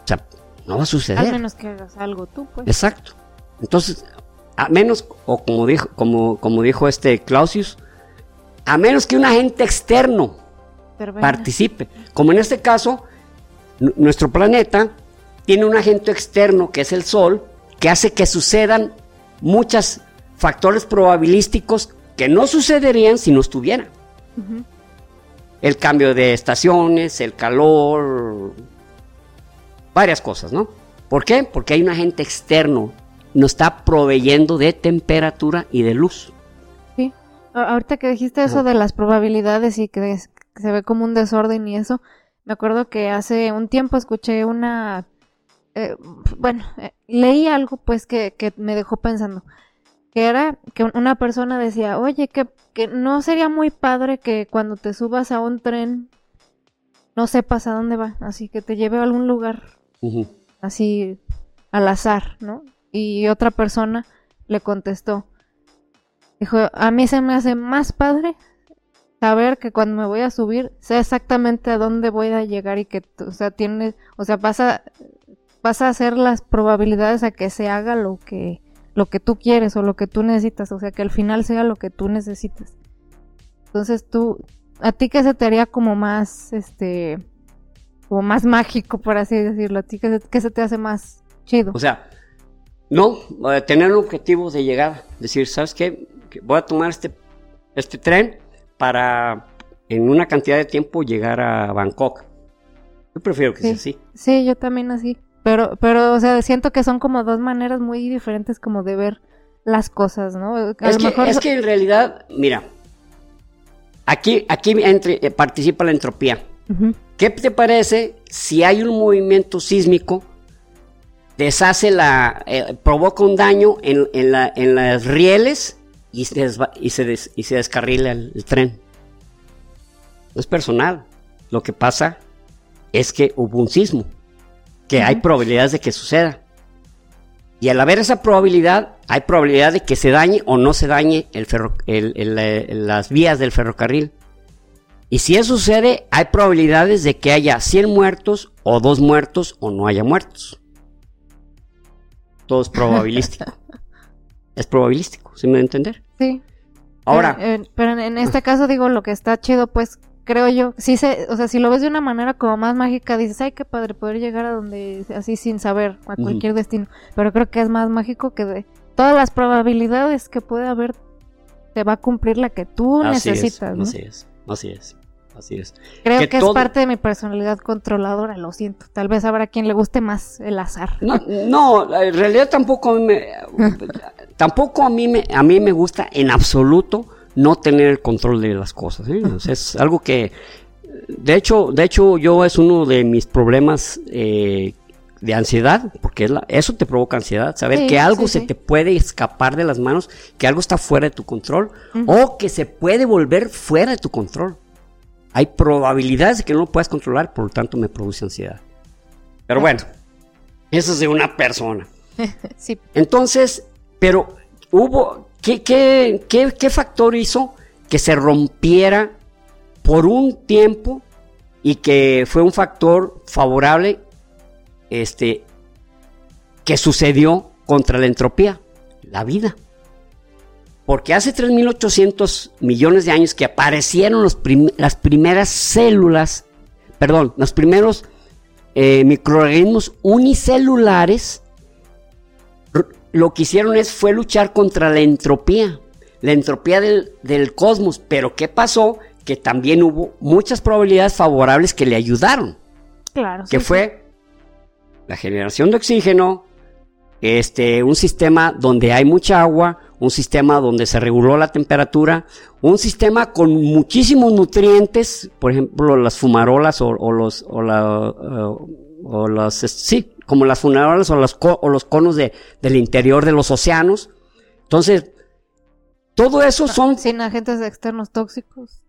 O sea, no va a suceder. Al menos que hagas algo tú, pues. Exacto. Entonces, a menos, o como dijo, como, como dijo este Clausius, a menos que un agente externo participe. Como en este caso, nuestro planeta tiene un agente externo que es el Sol, que hace que sucedan muchos factores probabilísticos que no sucederían si no estuviera. El cambio de estaciones, el calor, varias cosas, ¿no? ¿Por qué? Porque hay un agente externo, nos está proveyendo de temperatura y de luz. Sí, ahorita que dijiste eso de las probabilidades y que, se ve como un desorden y eso, me acuerdo que hace un tiempo escuché una, eh, bueno, eh, leí algo pues que, que me dejó pensando que era que una persona decía, oye, que, que, no sería muy padre que cuando te subas a un tren no sepas a dónde va, así que te lleve a algún lugar así al azar, ¿no? Y otra persona le contestó, dijo, a mí se me hace más padre saber que cuando me voy a subir sé exactamente a dónde voy a llegar y que, o sea, tiene, o sea, vas a, vas a hacer las probabilidades a que se haga lo que lo que tú quieres o lo que tú necesitas, o sea, que al final sea lo que tú necesitas. Entonces tú, a ti que se te haría como más, este, como más mágico, por así decirlo, a ti que se, se te hace más chido. O sea, no, tener un objetivo de llegar, decir, ¿sabes qué? Voy a tomar este, este tren para en una cantidad de tiempo llegar a Bangkok. Yo prefiero que sea así. Sí, yo también así. Pero, pero, o sea, siento que son como dos maneras muy diferentes como de ver las cosas, ¿no? es, que, es que en realidad, mira, aquí, aquí entre, eh, participa la entropía. ¿Qué te parece si hay un movimiento sísmico, deshace la, eh, provoca un daño en, en, la, en las rieles y se, y se, y se descarrila el, el tren? No es personal. Lo que pasa es que hubo un sismo que hay probabilidades de que suceda. Y al haber esa probabilidad, hay probabilidad de que se dañe o no se dañe el las vías del ferrocarril. Y si eso sucede, hay probabilidades de que haya 100 muertos o 2 muertos o no haya muertos. Todo es probabilístico. es probabilístico, ¿se me va a entender? Sí. Ahora. Eh, pero en este caso digo, lo que está chido pues creo yo. Sí se, o sea, si lo ves de una manera como más mágica, dices, ay, qué padre poder llegar a donde, así sin saber, a cualquier destino. Pero creo que es más mágico que de todas las probabilidades que puede haber, te va a cumplir la que tú necesitas. Así es, así es. Así es. Creo que, es parte de mi personalidad controladora, lo siento. Tal vez habrá quien le guste más el azar. No, no en realidad tampoco me, tampoco a mí me, a mí me gusta en absoluto no tener el control de las cosas. ¿eh? es algo que, de hecho, de hecho, yo es uno de mis problemas eh, de ansiedad, porque eso te provoca ansiedad, saber que algo se te puede escapar de las manos, que algo está fuera de tu control, o que se puede volver fuera de tu control. Hay probabilidades de que no lo puedas controlar, por lo tanto me produce ansiedad. Pero bueno, eso es de una persona. Entonces, pero hubo, ¿Qué, factor hizo que se rompiera por un tiempo y que fue un factor favorable este, que sucedió contra la entropía? La vida. Porque hace 3.800 millones de años que aparecieron las primeras células, perdón, los primeros eh, microorganismos unicelulares lo que hicieron es, fue luchar contra la entropía, la entropía del, cosmos. Pero ¿qué pasó? Que también hubo muchas probabilidades favorables que le ayudaron. Claro. Que fue la generación de oxígeno, este, un sistema donde hay mucha agua, un sistema donde se reguló la temperatura, un sistema con muchísimos nutrientes, por ejemplo, las fumarolas o, los, o, la, o las, sí, como las funerales o los, o los conos de, del interior de los océanos. Entonces, todo eso son... Sin agentes externos tóxicos.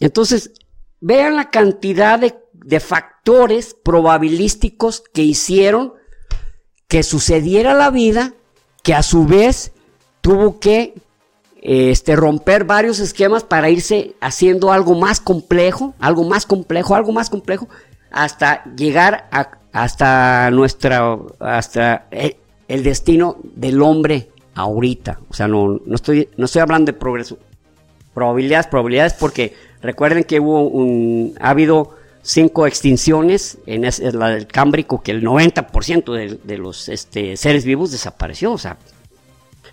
Entonces, vean la cantidad de, de factores probabilísticos que hicieron que sucediera la vida, que a su vez tuvo que este, romper varios esquemas para irse haciendo algo más complejo, algo más complejo, algo más complejo, hasta llegar a, hasta nuestra, hasta el, destino del hombre ahorita. O sea, no, no, estoy, no estoy hablando de progreso. Probabilidades, probabilidades, porque recuerden que hubo un, ha habido cinco extinciones, en la del Cámbrico, que el 90% de, de los este, seres vivos desapareció. O sea,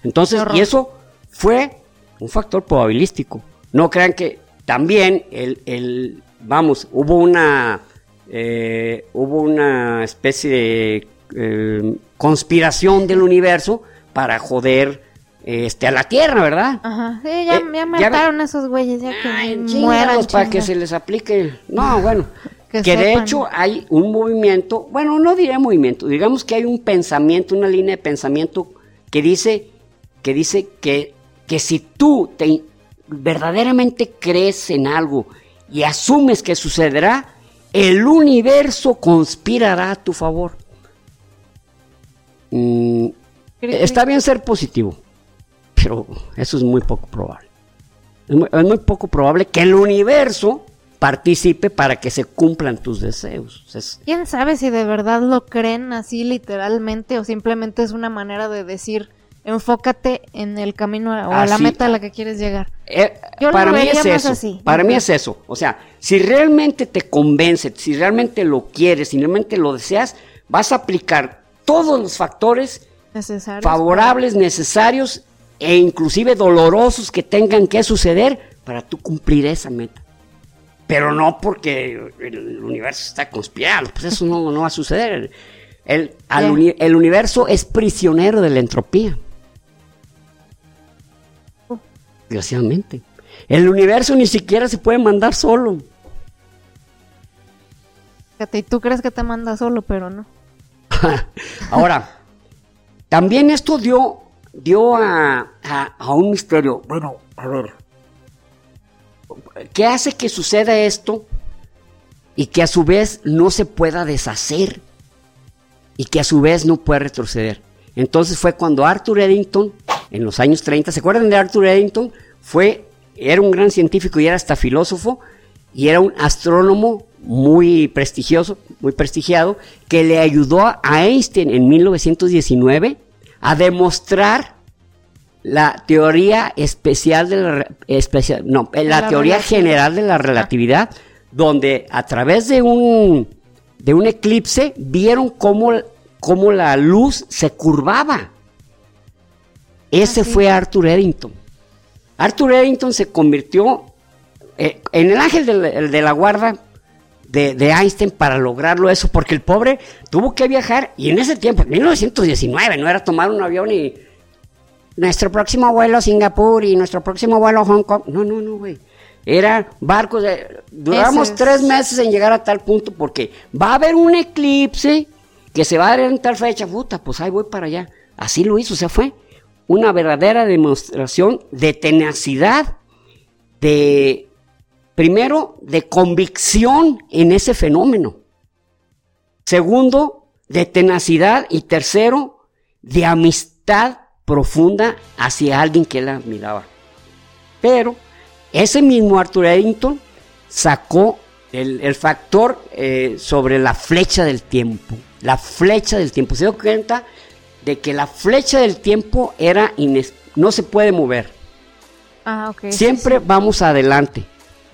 entonces, y eso fue un factor probabilístico. No crean que también el, el vamos, hubo una eh, hubo una especie eh, conspiración del universo para joder este, a la Tierra, ¿verdad? Ajá. Sí, ya, Eh, ya ya mataron a esos güeyes, ya que Ay, mueran. para que se les aplique. No, bueno. Que que de hecho hay un movimiento, bueno, no diré movimiento, digamos que hay un pensamiento, una línea de pensamiento que dice que dice que, que si tú te verdaderamente crees en algo y asumes que sucederá, el universo conspirará a tu favor. Mm, está bien ser positivo, pero eso es muy poco probable. Es muy, es muy poco probable que el universo participe para que se cumplan tus deseos. Es- ¿Quién sabe si de verdad lo creen así literalmente o simplemente es una manera de decir enfócate en el camino o a la meta a la que quieres llegar? eh, Yo lo para mí es eso. así. Para mí es eso. O sea, si realmente te convence, si realmente lo quieres, si realmente lo deseas, vas a aplicar todos los factores Necesario. favorables, necesarios e inclusive dolorosos que tengan que suceder para tú cumplir esa meta. Pero no porque el universo está conspirando, pues eso no, no va a suceder. El, al Ya. uni- el universo es prisionero de la entropía. Desgraciadamente. El universo ni siquiera se puede mandar solo. Y tú crees que te manda solo, pero no. Ahora, también esto dio, dio a, a- a un misterio. Bueno, a ver. ¿Qué hace que suceda esto y que a su vez no se pueda deshacer y que a su vez no pueda retroceder? Entonces fue cuando Arthur Eddington, en los años 30, ¿se acuerdan de Arthur Eddington? Fue, era un gran científico y era hasta filósofo y era un astrónomo muy prestigioso, muy prestigiado, que le ayudó a Einstein en 1919 a demostrar la teoría especial de la re- especial, no, eh, la, la teoría general de la relatividad, donde a través de un de un eclipse vieron cómo, cómo la luz se curvaba. Ese fue Arthur Eddington. Arthur Eddington se convirtió eh, en el ángel de la, el de la guarda de, de Einstein para lograrlo eso, porque el pobre tuvo que viajar y en ese tiempo, en 1919, no era tomar un avión y nuestro próximo vuelo a Singapur y nuestro próximo vuelo a Hong Kong. No, no, no, güey. Era barcos de... Duramos es- tres meses en llegar a tal punto porque va a haber un eclipse que se va a dar en tal fecha. Puta, pues ahí voy para allá. Así lo hizo, o sea, fue una verdadera demostración de tenacidad, de, primero, de convicción en ese fenómeno. Segundo, de tenacidad. Y tercero, de amistad profunda hacia alguien que él admiraba. Pero ese mismo Arthur Eddington sacó el, el factor eh, sobre la flecha del tiempo. La flecha del tiempo. Se dio cuenta de que la flecha del tiempo era ines- no se puede mover. Ah, ok. sí, Siempre sí. vamos adelante.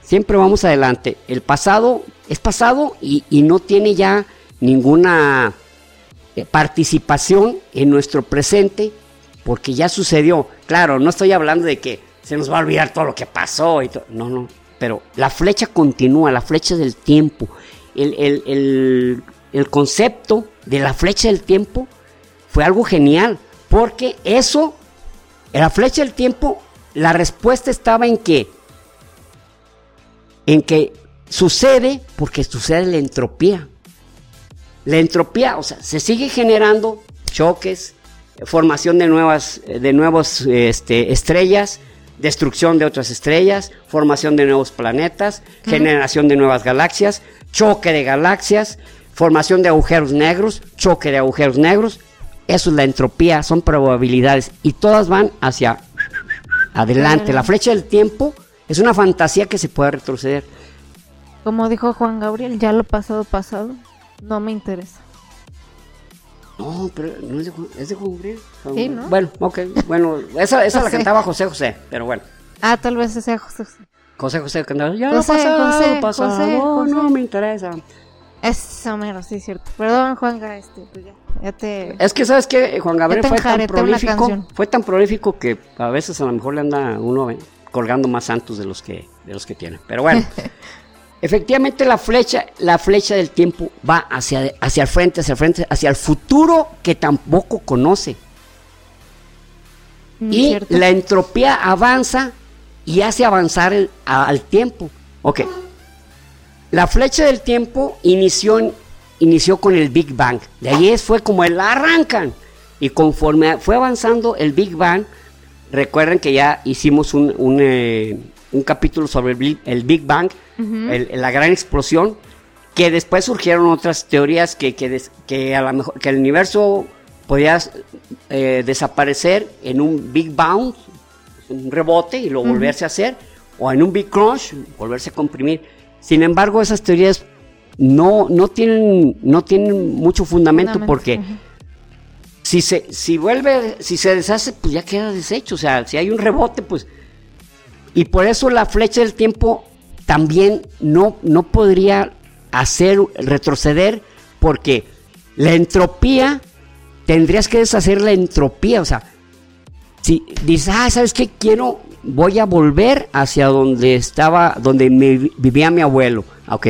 Siempre vamos adelante. El pasado es pasado y, y no tiene ya ninguna eh, participación en nuestro presente porque ya sucedió. Claro, no estoy hablando de que se nos va a olvidar todo lo que pasó y. No, no. Pero la flecha continúa, la flecha del tiempo. El, el- el- el concepto de la flecha del tiempo fue algo genial porque eso, en la flecha del tiempo, la respuesta estaba en que, en que sucede porque sucede la entropía. La entropía, o sea, se sigue generando choques, formación de nuevas, de nuevos este, estrellas, destrucción de otras estrellas, formación de nuevos planetas, generación de nuevas galaxias, choque de galaxias, formación de agujeros negros, choque de agujeros negros. Eso es la entropía, son probabilidades y todas van hacia adelante. La flecha del tiempo es una fantasía que se puede retroceder. Como dijo Juan Gabriel, ya lo pasado, pasado. No me interesa. No, pero no es de Juan, es de Juan Gabriel. Juan Sí. ¿no? Bueno, ok. Bueno, esa, esa la cantaba José José, pero bueno. Ah, tal vez sea José. José José cantaba. Ya José, lo pasado, José, pasado, José, José. no me interesa. Eso mero, sí, cierto. Perdón, Juanga, este, pues ya, ya te... Es que sabes que Juan Gabriel fue tan prolífico, fue tan prolífico que a veces a lo mejor le anda uno eh, colgando más santos de los que de los que tiene. Pero bueno, Efectivamente la flecha, la flecha del tiempo va hacia, hacia el frente, hacia el frente, hacia el futuro que tampoco conoce. Mm, y ¿cierto? la entropía avanza y hace avanzar el- a- al tiempo. Ok. La flecha del tiempo inició, inició con el Big Bang. De ahí fue como el arrancan. Y conforme fue avanzando el Big Bang, recuerden que ya hicimos un, un, eh, un capítulo sobre el Big, el Big Bang, el- la gran explosión, que después surgieron otras teorías que, que, des- que a lo mejor que el universo podía eh, desaparecer en un Big Bang, un rebote y luego volverse a hacer, o en un Big Crunch, volverse a comprimir. Sin embargo, esas teorías no, no, tienen, no tienen mucho fundamento, Fundamento, porque si se, si vuelve, si se deshace, pues ya queda deshecho. O sea, si hay un rebote, pues. Y por eso la flecha del tiempo también no, no podría hacer retroceder, porque la entropía, tendrías que deshacer la entropía. O sea, si dices, ah, ¿sabes qué? Quiero, voy a volver hacia donde estaba, donde me vivía mi abuelo. Ok.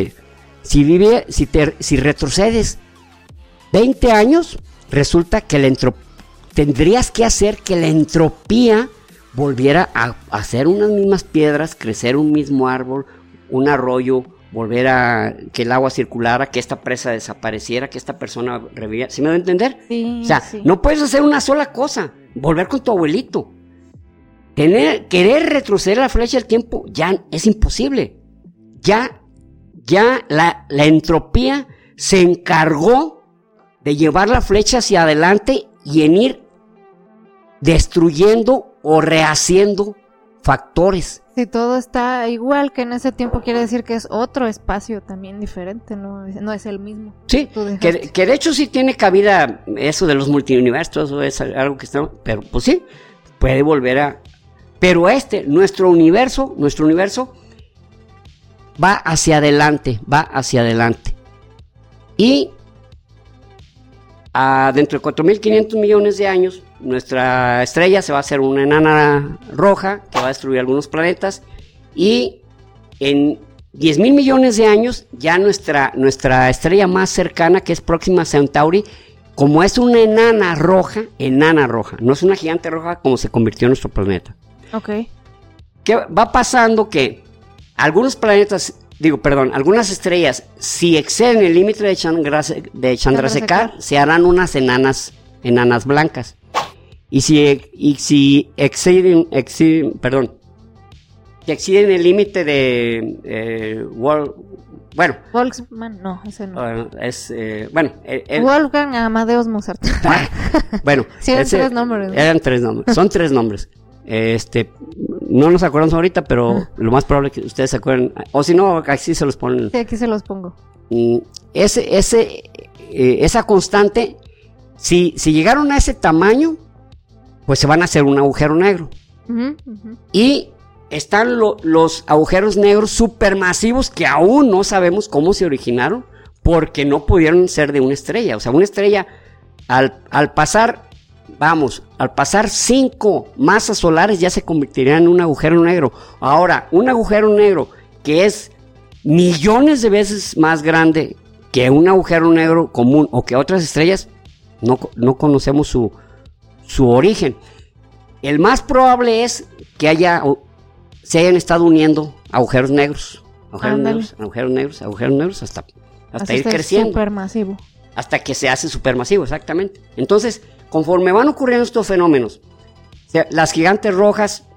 Si, vive, si, te, si retrocedes 20 años, resulta que la tendrías que hacer que la entropía volviera a hacer unas mismas piedras, crecer un mismo árbol, un arroyo, volver a que el agua circulara, que esta presa desapareciera, que esta persona reviviera. ¿Sí me va a entender? Sí, O sea, sí. no puedes hacer una sola cosa, volver con tu abuelito. Tener, querer retroceder la flecha del tiempo ya es imposible. Ya, ya la, la entropía se encargó de llevar la flecha hacia adelante y en ir destruyendo o rehaciendo factores. Si todo está igual que en ese tiempo, quiere decir que es otro espacio también diferente, no, Es- no es el mismo. Sí, que de hecho sí tiene cabida eso de los multiuniversos, eso es algo que está, pero pues sí, puede volver a... Pero este, nuestro universo, nuestro universo va hacia adelante, va hacia adelante. Y dentro de 4.500 millones de años, nuestra estrella se va a hacer una enana roja que va a destruir algunos planetas. Y en 10.000 millones de años, ya nuestra, nuestra estrella más cercana, que es Próxima Centauri, como es una enana roja, enana roja, no es una gigante roja como se convirtió en nuestro planeta. Ok. ¿Qué va pasando que algunos planetas, digo, perdón, algunas estrellas, si exceden el límite de, Chandrase- de Chandrasekhar, se harán unas enanas, enanas blancas. Y si, y si exceden, exceden, perdón, si exceden el límite de eh, bueno, Volksman, no, ese no. eh, es, eh, bueno, eh, eh, Wolfgang Amadeus Mozart. bueno, Sí, eran tres nombres, ¿no? Eran tres nombres. Son tres nombres. Este, no nos acordamos ahorita, pero lo más probable es que ustedes se acuerden. O si no, así se los ponen. sí, aquí se los pongo. Mm, Ese, ese, eh, esa constante, si, si llegaron a ese tamaño, pues se van a hacer un agujero negro. Y están lo- los agujeros negros supermasivos que aún no sabemos cómo se originaron porque no pudieron ser de una estrella. O sea, una estrella al, al pasar, vamos, al pasar cinco masas solares ya se convertiría en un agujero negro. Ahora, un agujero negro que es millones de veces más grande que un agujero negro común o que otras estrellas, no, no conocemos su, su origen. El más probable es que haya se hayan estado uniendo agujeros negros, agujeros Ándale. negros, agujeros negros, agujeros negros hasta, hasta Así ir creciendo, supermasivo. hasta que se hace supermasivo, exactamente. Entonces, conforme van ocurriendo estos fenómenos, las gigantes rojas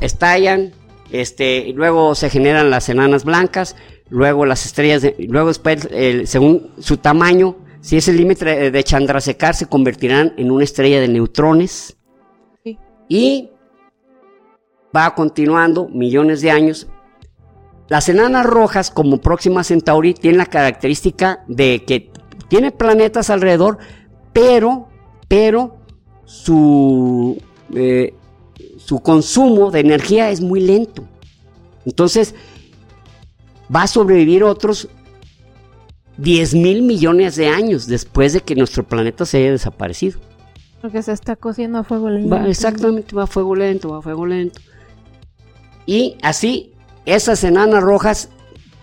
estallan, este, y luego se generan las enanas blancas, luego las estrellas, de- luego después, según su tamaño, si es el límite de, de Chandrasekhar, se convertirán en una estrella de neutrones Sí. y va continuando millones de años. Las enanas rojas, como Próxima Centauri, tienen la característica de que tiene planetas alrededor, pero, pero su, eh, su consumo de energía es muy lento. Entonces, va a sobrevivir otros 10 mil millones de años después de que nuestro planeta se haya desaparecido. Porque se está cociendo a fuego lento. Va- exactamente, va a fuego lento, va a fuego lento. Y así, esas enanas rojas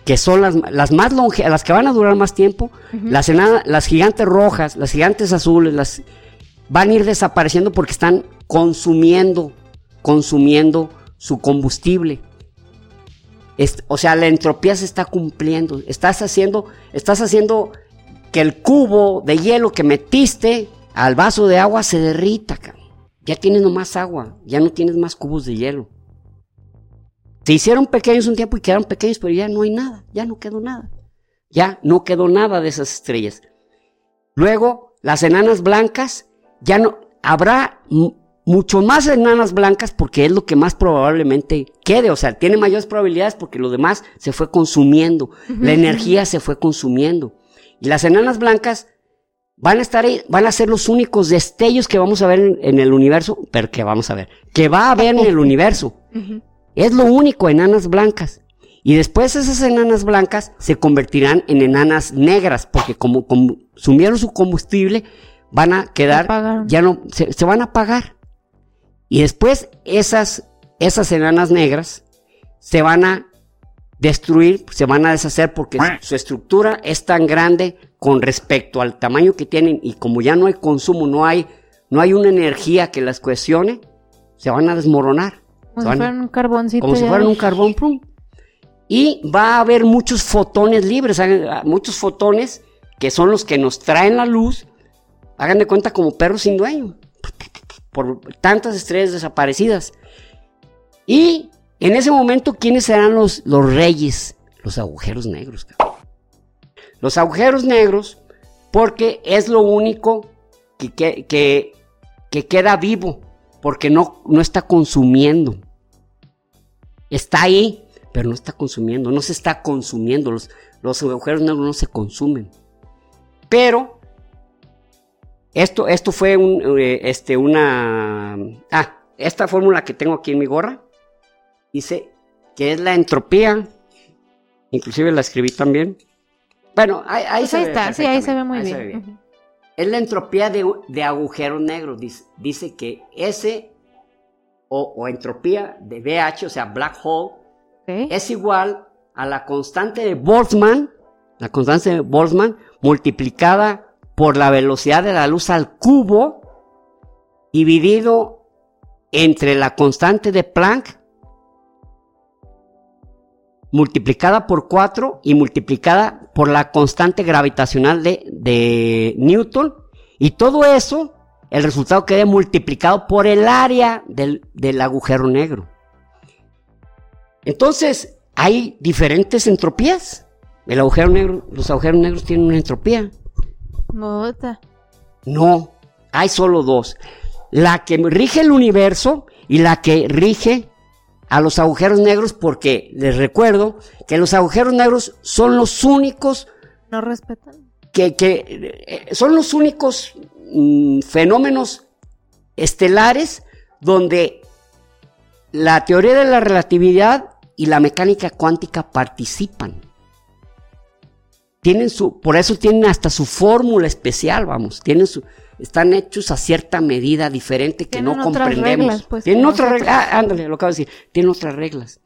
que son las, las más longe, las que van a durar más tiempo, las, las gigantes rojas, las gigantes azules, las van a ir desapareciendo porque están consumiendo, consumiendo su combustible. o sea, la entropía se está cumpliendo. Estás haciendo, estás haciendo que el cubo de hielo que metiste al vaso de agua se derrita. Ya tienes nomás agua, ya no tienes más cubos de hielo. Se hicieron pequeños un tiempo y quedaron pequeños, pero ya no hay nada, ya no quedó nada. Ya no quedó nada de esas estrellas. Luego, las enanas blancas, ya no, habrá mucho más enanas blancas porque es lo que más probablemente quede, o sea, tiene mayores probabilidades porque lo demás se fue consumiendo, la energía se fue consumiendo. Y las enanas blancas van a estar ahí, van a ser los únicos destellos que vamos a ver en, el universo, pero que vamos a ver, que va a haber en el universo. Es lo único, enanas blancas. Y después esas enanas blancas se convertirán en enanas negras, porque como consumieron su combustible, van a quedar, ya no, se, van a apagar. Y después esas, esas enanas negras se van a destruir, se van a deshacer porque su estructura es tan grande con respecto al tamaño que tienen y como ya no hay consumo, no hay, no hay una energía que las cohesione, se van a desmoronar. Como si fueran un carboncito. Como si fueran un carbón, Y va a haber muchos fotones libres, muchos fotones que son los que nos traen la luz. Hagan de cuenta como perros sin dueño. Por tantas estrellas desaparecidas. Y en ese momento, ¿quiénes serán los, los reyes? Los agujeros negros. Los agujeros negros, porque es lo único que, que, que queda vivo porque no, no está consumiendo. Está ahí, pero no está consumiendo, no se está consumiendo. Los, los agujeros negros no se consumen. Pero esto, esto fue un, eh, este, una... Ah, esta fórmula que tengo aquí en mi gorra dice que es la entropía. Inclusive la escribí también. Bueno, ahí, pues está, sí, ahí se ve muy bien. Es la entropía de, de agujeros negros. Dice, dice que S o, entropía de BH, o sea, black hole, es igual a la constante de Boltzmann, la constante de Boltzmann multiplicada por la velocidad de la luz al cubo, dividido entre la constante de Planck, multiplicada por 4 y multiplicada por la constante gravitacional de, Newton. Y todo eso, el resultado queda multiplicado por el área del, agujero negro. Entonces, hay diferentes entropías. El agujero negro, los agujeros negros tienen una entropía. No, no, hay solo dos. La que rige el universo y la que rige a los agujeros negros porque les recuerdo que los agujeros negros son los únicos... No respetan. Que, eh, son los únicos mm, fenómenos estelares donde la teoría de la relatividad y la mecánica cuántica participan. Tienen su, por eso tienen hasta su fórmula especial, vamos, tienen su, están hechos a cierta medida diferente que no comprendemos. Pues, tienen otras reglas, ah, ándale, lo acabo de decir, tienen otras reglas.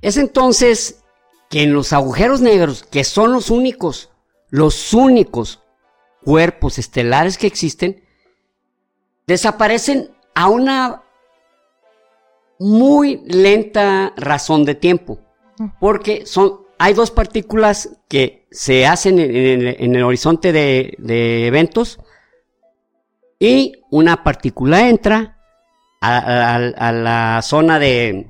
Es entonces que en los agujeros negros, que son los únicos, los únicos cuerpos estelares que existen, desaparecen a una muy lenta razón de tiempo, porque son, hay dos partículas que se hacen en, el, horizonte de, de eventos, y una partícula entra a, la zona de,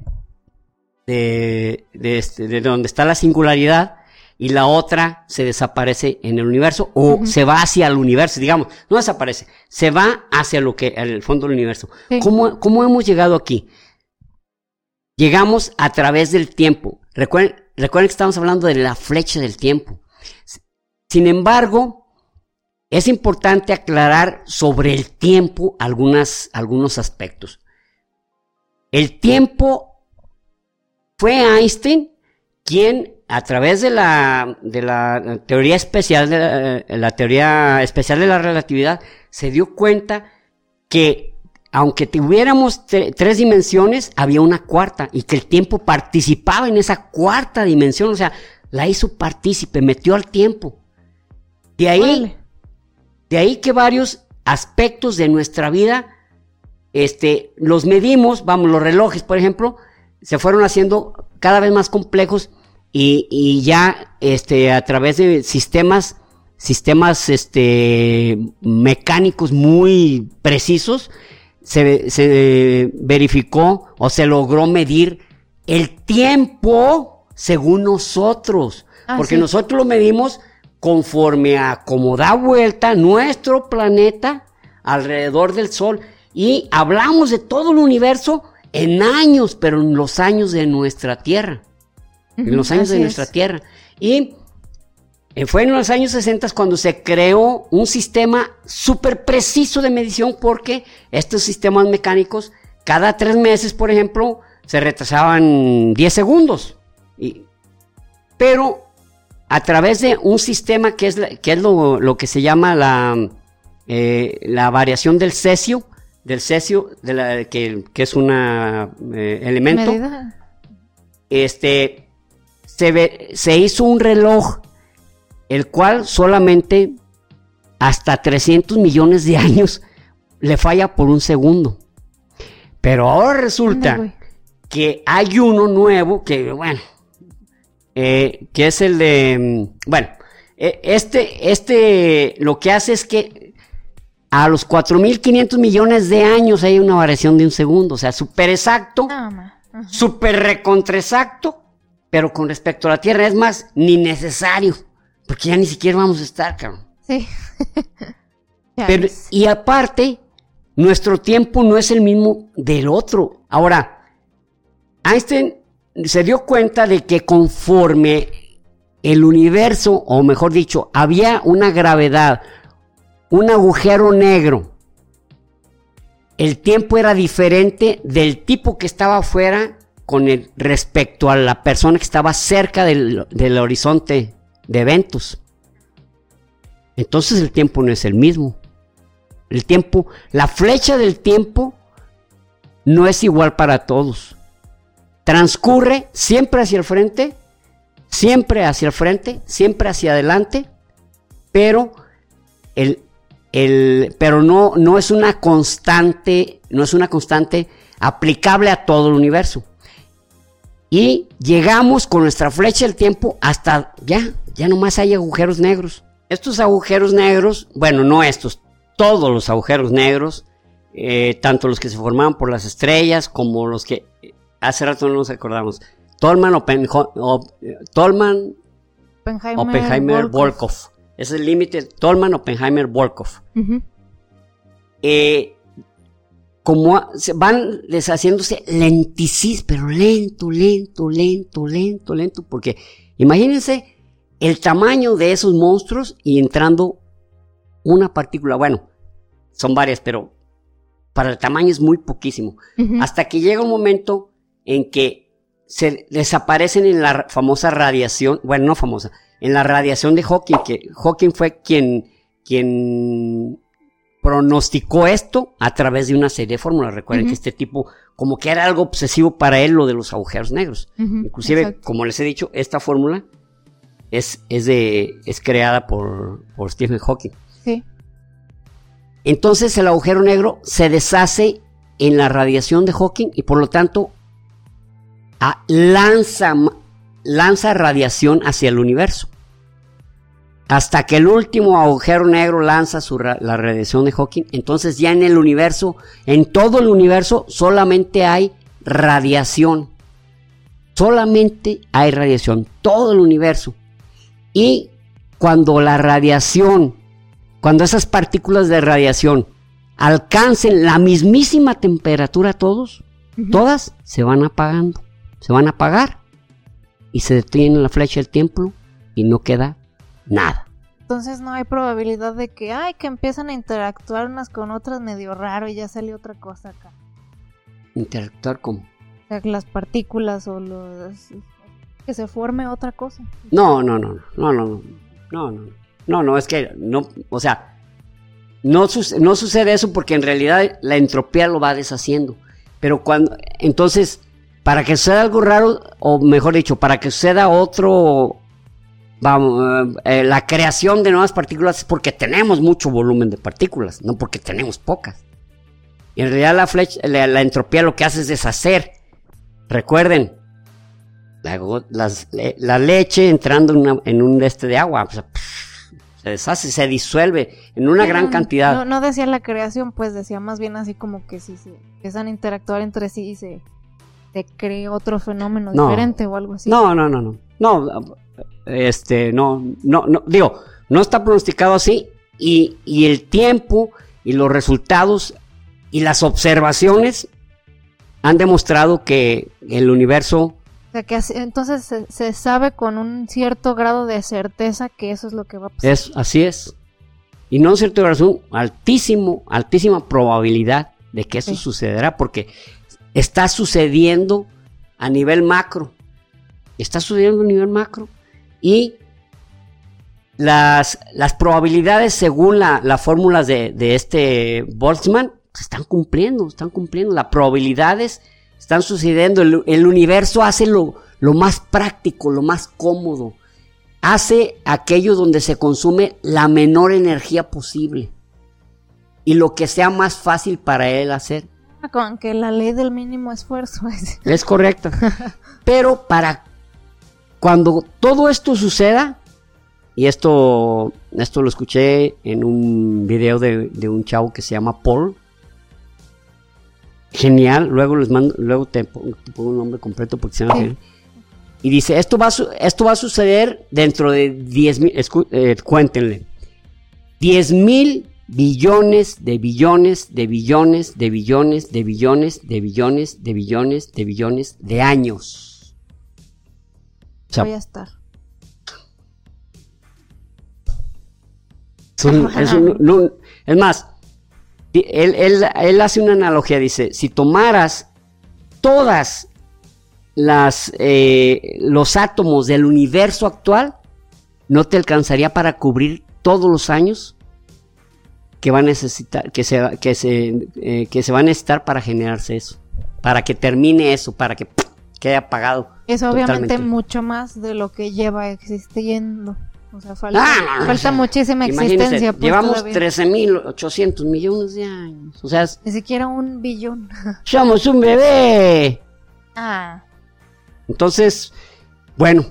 este, de, donde está la singularidad y la otra se desaparece en el universo o se va hacia el universo, digamos, no desaparece, se va hacia lo que, el fondo del universo. ¿Cómo, ¿Cómo, hemos llegado aquí? Llegamos a través del tiempo. Recuerden, recuerden que estamos hablando de la flecha del tiempo. Sin embargo, es importante aclarar sobre el tiempo algunos aspectos. El tiempo fue Einstein quien a través de la, de la teoría especial de la, teoría especial de la relatividad se dio cuenta que aunque tuviéramos tres dimensiones, había una cuarta y que el tiempo participaba en esa cuarta dimensión. O sea, la hizo partícipe, metió al tiempo. De ahí, de ahí que varios aspectos de nuestra vida, este, los medimos, vamos, los relojes, por ejemplo, se fueron haciendo cada vez más complejos y, ya, este, a través de sistemas, sistemas, este, mecánicos muy precisos, se, se verificó o se logró medir el tiempo según nosotros, ah, porque nosotros lo medimos conforme a cómo da vuelta nuestro planeta alrededor del Sol. Y hablamos de todo el universo en años, pero en los años de nuestra Tierra. en los años de nuestra Tierra. Y eh, fue en los años 60 cuando se creó un sistema súper preciso de medición porque estos sistemas mecánicos, cada tres meses, por ejemplo, se retrasaban 10 segundos. Y, pero a través de un sistema que es, que es lo, que se llama la, eh, la variación del cesio, del cesio, de la, que, es un eh, elemento. Este, se, se hizo un reloj, el cual solamente hasta 300 millones de años le falla por un segundo. Pero ahora resulta que hay uno nuevo que, bueno, eh, que es el de, mm, bueno, e, este, este lo que hace es que a los 4.500 millones de años hay una variación de un segundo, o sea, súper exacto, súper recontra exacto, pero con respecto a la Tierra es más, ni necesario, porque ya ni siquiera vamos a estar, cabrón. Sí. pero, y aparte, nuestro tiempo no es el mismo del otro. Ahora, Einstein se dio cuenta de que conforme el universo, o mejor dicho, había una gravedad, un agujero negro, el tiempo era diferente del tipo que estaba afuera con el, respecto a la persona que estaba cerca del, del horizonte de eventos. Entonces el tiempo no es el mismo. El tiempo, la flecha del tiempo no es igual para todos transcurre siempre hacia el frente, siempre hacia el frente, siempre hacia adelante, pero el, el, pero no, no es una constante, no es una constante aplicable a todo el universo. Y llegamos con nuestra flecha del tiempo hasta ya, ya nomás hay agujeros negros. Estos agujeros negros, bueno, no estos, todos los agujeros negros, eh, tanto los que se formaban por las estrellas como los que hace rato no nos acordamos. Tolman, Tolman Oppenheimer, Volkov. Es el límite Tolman, Oppenheimer, Volkov. Eh, como van deshaciéndose lentisís, pero lento, lento, lento, lento, lento, porque imagínense el tamaño de esos monstruos y entrando una partícula, bueno, son varias, pero para el tamaño es muy poquísimo. Hasta que llega un momento en que se desaparecen en la famosa radiación, bueno, no famosa, en la radiación de Hawking, que Hawking fue quien, quien pronosticó esto a través de una serie de fórmulas. Recuerden que este tipo, como que era algo obsesivo para él lo de los agujeros negros. Inclusive, como les he dicho, esta fórmula es, es, de, es creada por, por Stephen Hawking. Sí. Entonces el agujero negro se deshace en la radiación de Hawking y por lo tanto lanza, lanza radiación hacia el universo. Hasta que el último agujero negro lanza su la radiación de Hawking, entonces ya en el universo, en todo el universo, solamente hay radiación. Solamente hay radiación, todo el universo. Y cuando la radiación, cuando esas partículas de radiación alcancen la mismísima temperatura todos, todas se van apagando se van a apagar y se detiene la flecha del templo y no queda nada. Entonces no hay probabilidad de que, ay, que empiezan a interactuar unas con otras medio raro y ya sale otra cosa acá. ¿Interactuar cómo? O sea, las partículas o los... que se forme otra cosa. No, no, no, no, no, no, no, no, no, no, es que no, o sea, no, no sucede eso porque en realidad la entropía lo va deshaciendo. Pero cuando, entonces, para que suceda algo raro, o mejor dicho, para que suceda otro, vamos, eh, la creación de nuevas partículas es porque tenemos mucho volumen de partículas, no porque tenemos pocas. Y en realidad la, flecha, la, la entropía lo que hace es deshacer. Recuerden, la, las- leche entrando en, una- en un este de agua, o sea, se deshace, se disuelve en una Sí, gran cantidad. No, no decía la creación, pues decía más bien así como que si se empiezan a interactuar entre sí y se, se cree otro fenómeno No. diferente o algo así. No, no, no, no. No, este, no, no, no, digo, no está pronosticado así y, y el tiempo y los resultados y las observaciones han demostrado que el universo O sea que así- entonces se, se sabe con un cierto grado de certeza que eso es lo que va a pasar. es así es. Y no cierto razón, altísimo, altísima probabilidad de que eso Sí. sucederá porque está sucediendo a nivel macro. Está sucediendo a nivel macro. Y las, las probabilidades según la- las fórmulas de, de este Boltzmann se están cumpliendo, están cumpliendo. Las probabilidades están sucediendo. El, el universo hace lo, lo más práctico, lo más cómodo. Hace aquello donde se consume la menor energía posible. Y lo que sea más fácil para él hacer. Con que la ley del mínimo esfuerzo es. Es correcto. Pero para cuando todo esto suceda, y esto, esto lo escuché en un video de, de un chavo que se llama Paul. Genial, luego les mando, luego te pongo, te pongo un nombre completo porque se llama. Y dice, esto va, a su- esto va a suceder dentro de 10 mil, eh, cuéntenle, 10 mil billones de billones de billones de billones de billones de billones de billones de billones de años. O sea, Voy a estar. es, un- es un- no- es más, él, él- él hace una analogía, dice, si tomaras todas las eh, los átomos del universo actual, no te alcanzaría para cubrir todos los años que va a necesitar, que se, que se, eh, que se va a necesitar para generarse eso, para que termine eso, para que quede apagado. Es obviamente Totalmente. mucho más de lo que lleva existiendo. O sea, falta, Ah, falta o sea, muchísima existencia. pues, llevamos todavía. 13.800 millones de años. O sea, Ni siquiera un billón. somos un bebé. Ah, Entonces, bueno,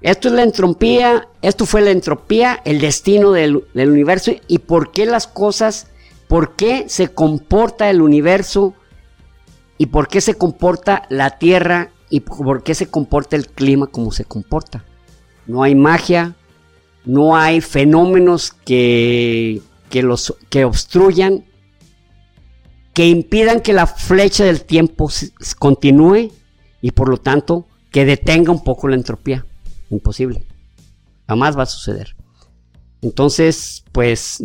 esto es la entropía, esto fue la entropía, el destino del, universo y por qué las cosas, por qué se comporta el universo y por qué se comporta la Tierra y por qué se comporta el clima como se comporta. No hay magia, no hay fenómenos que, que, los, que obstruyan, que impidan que la flecha del tiempo continúe y por lo tanto que detenga un poco la entropía. Imposible. Jamás va a suceder. Entonces, pues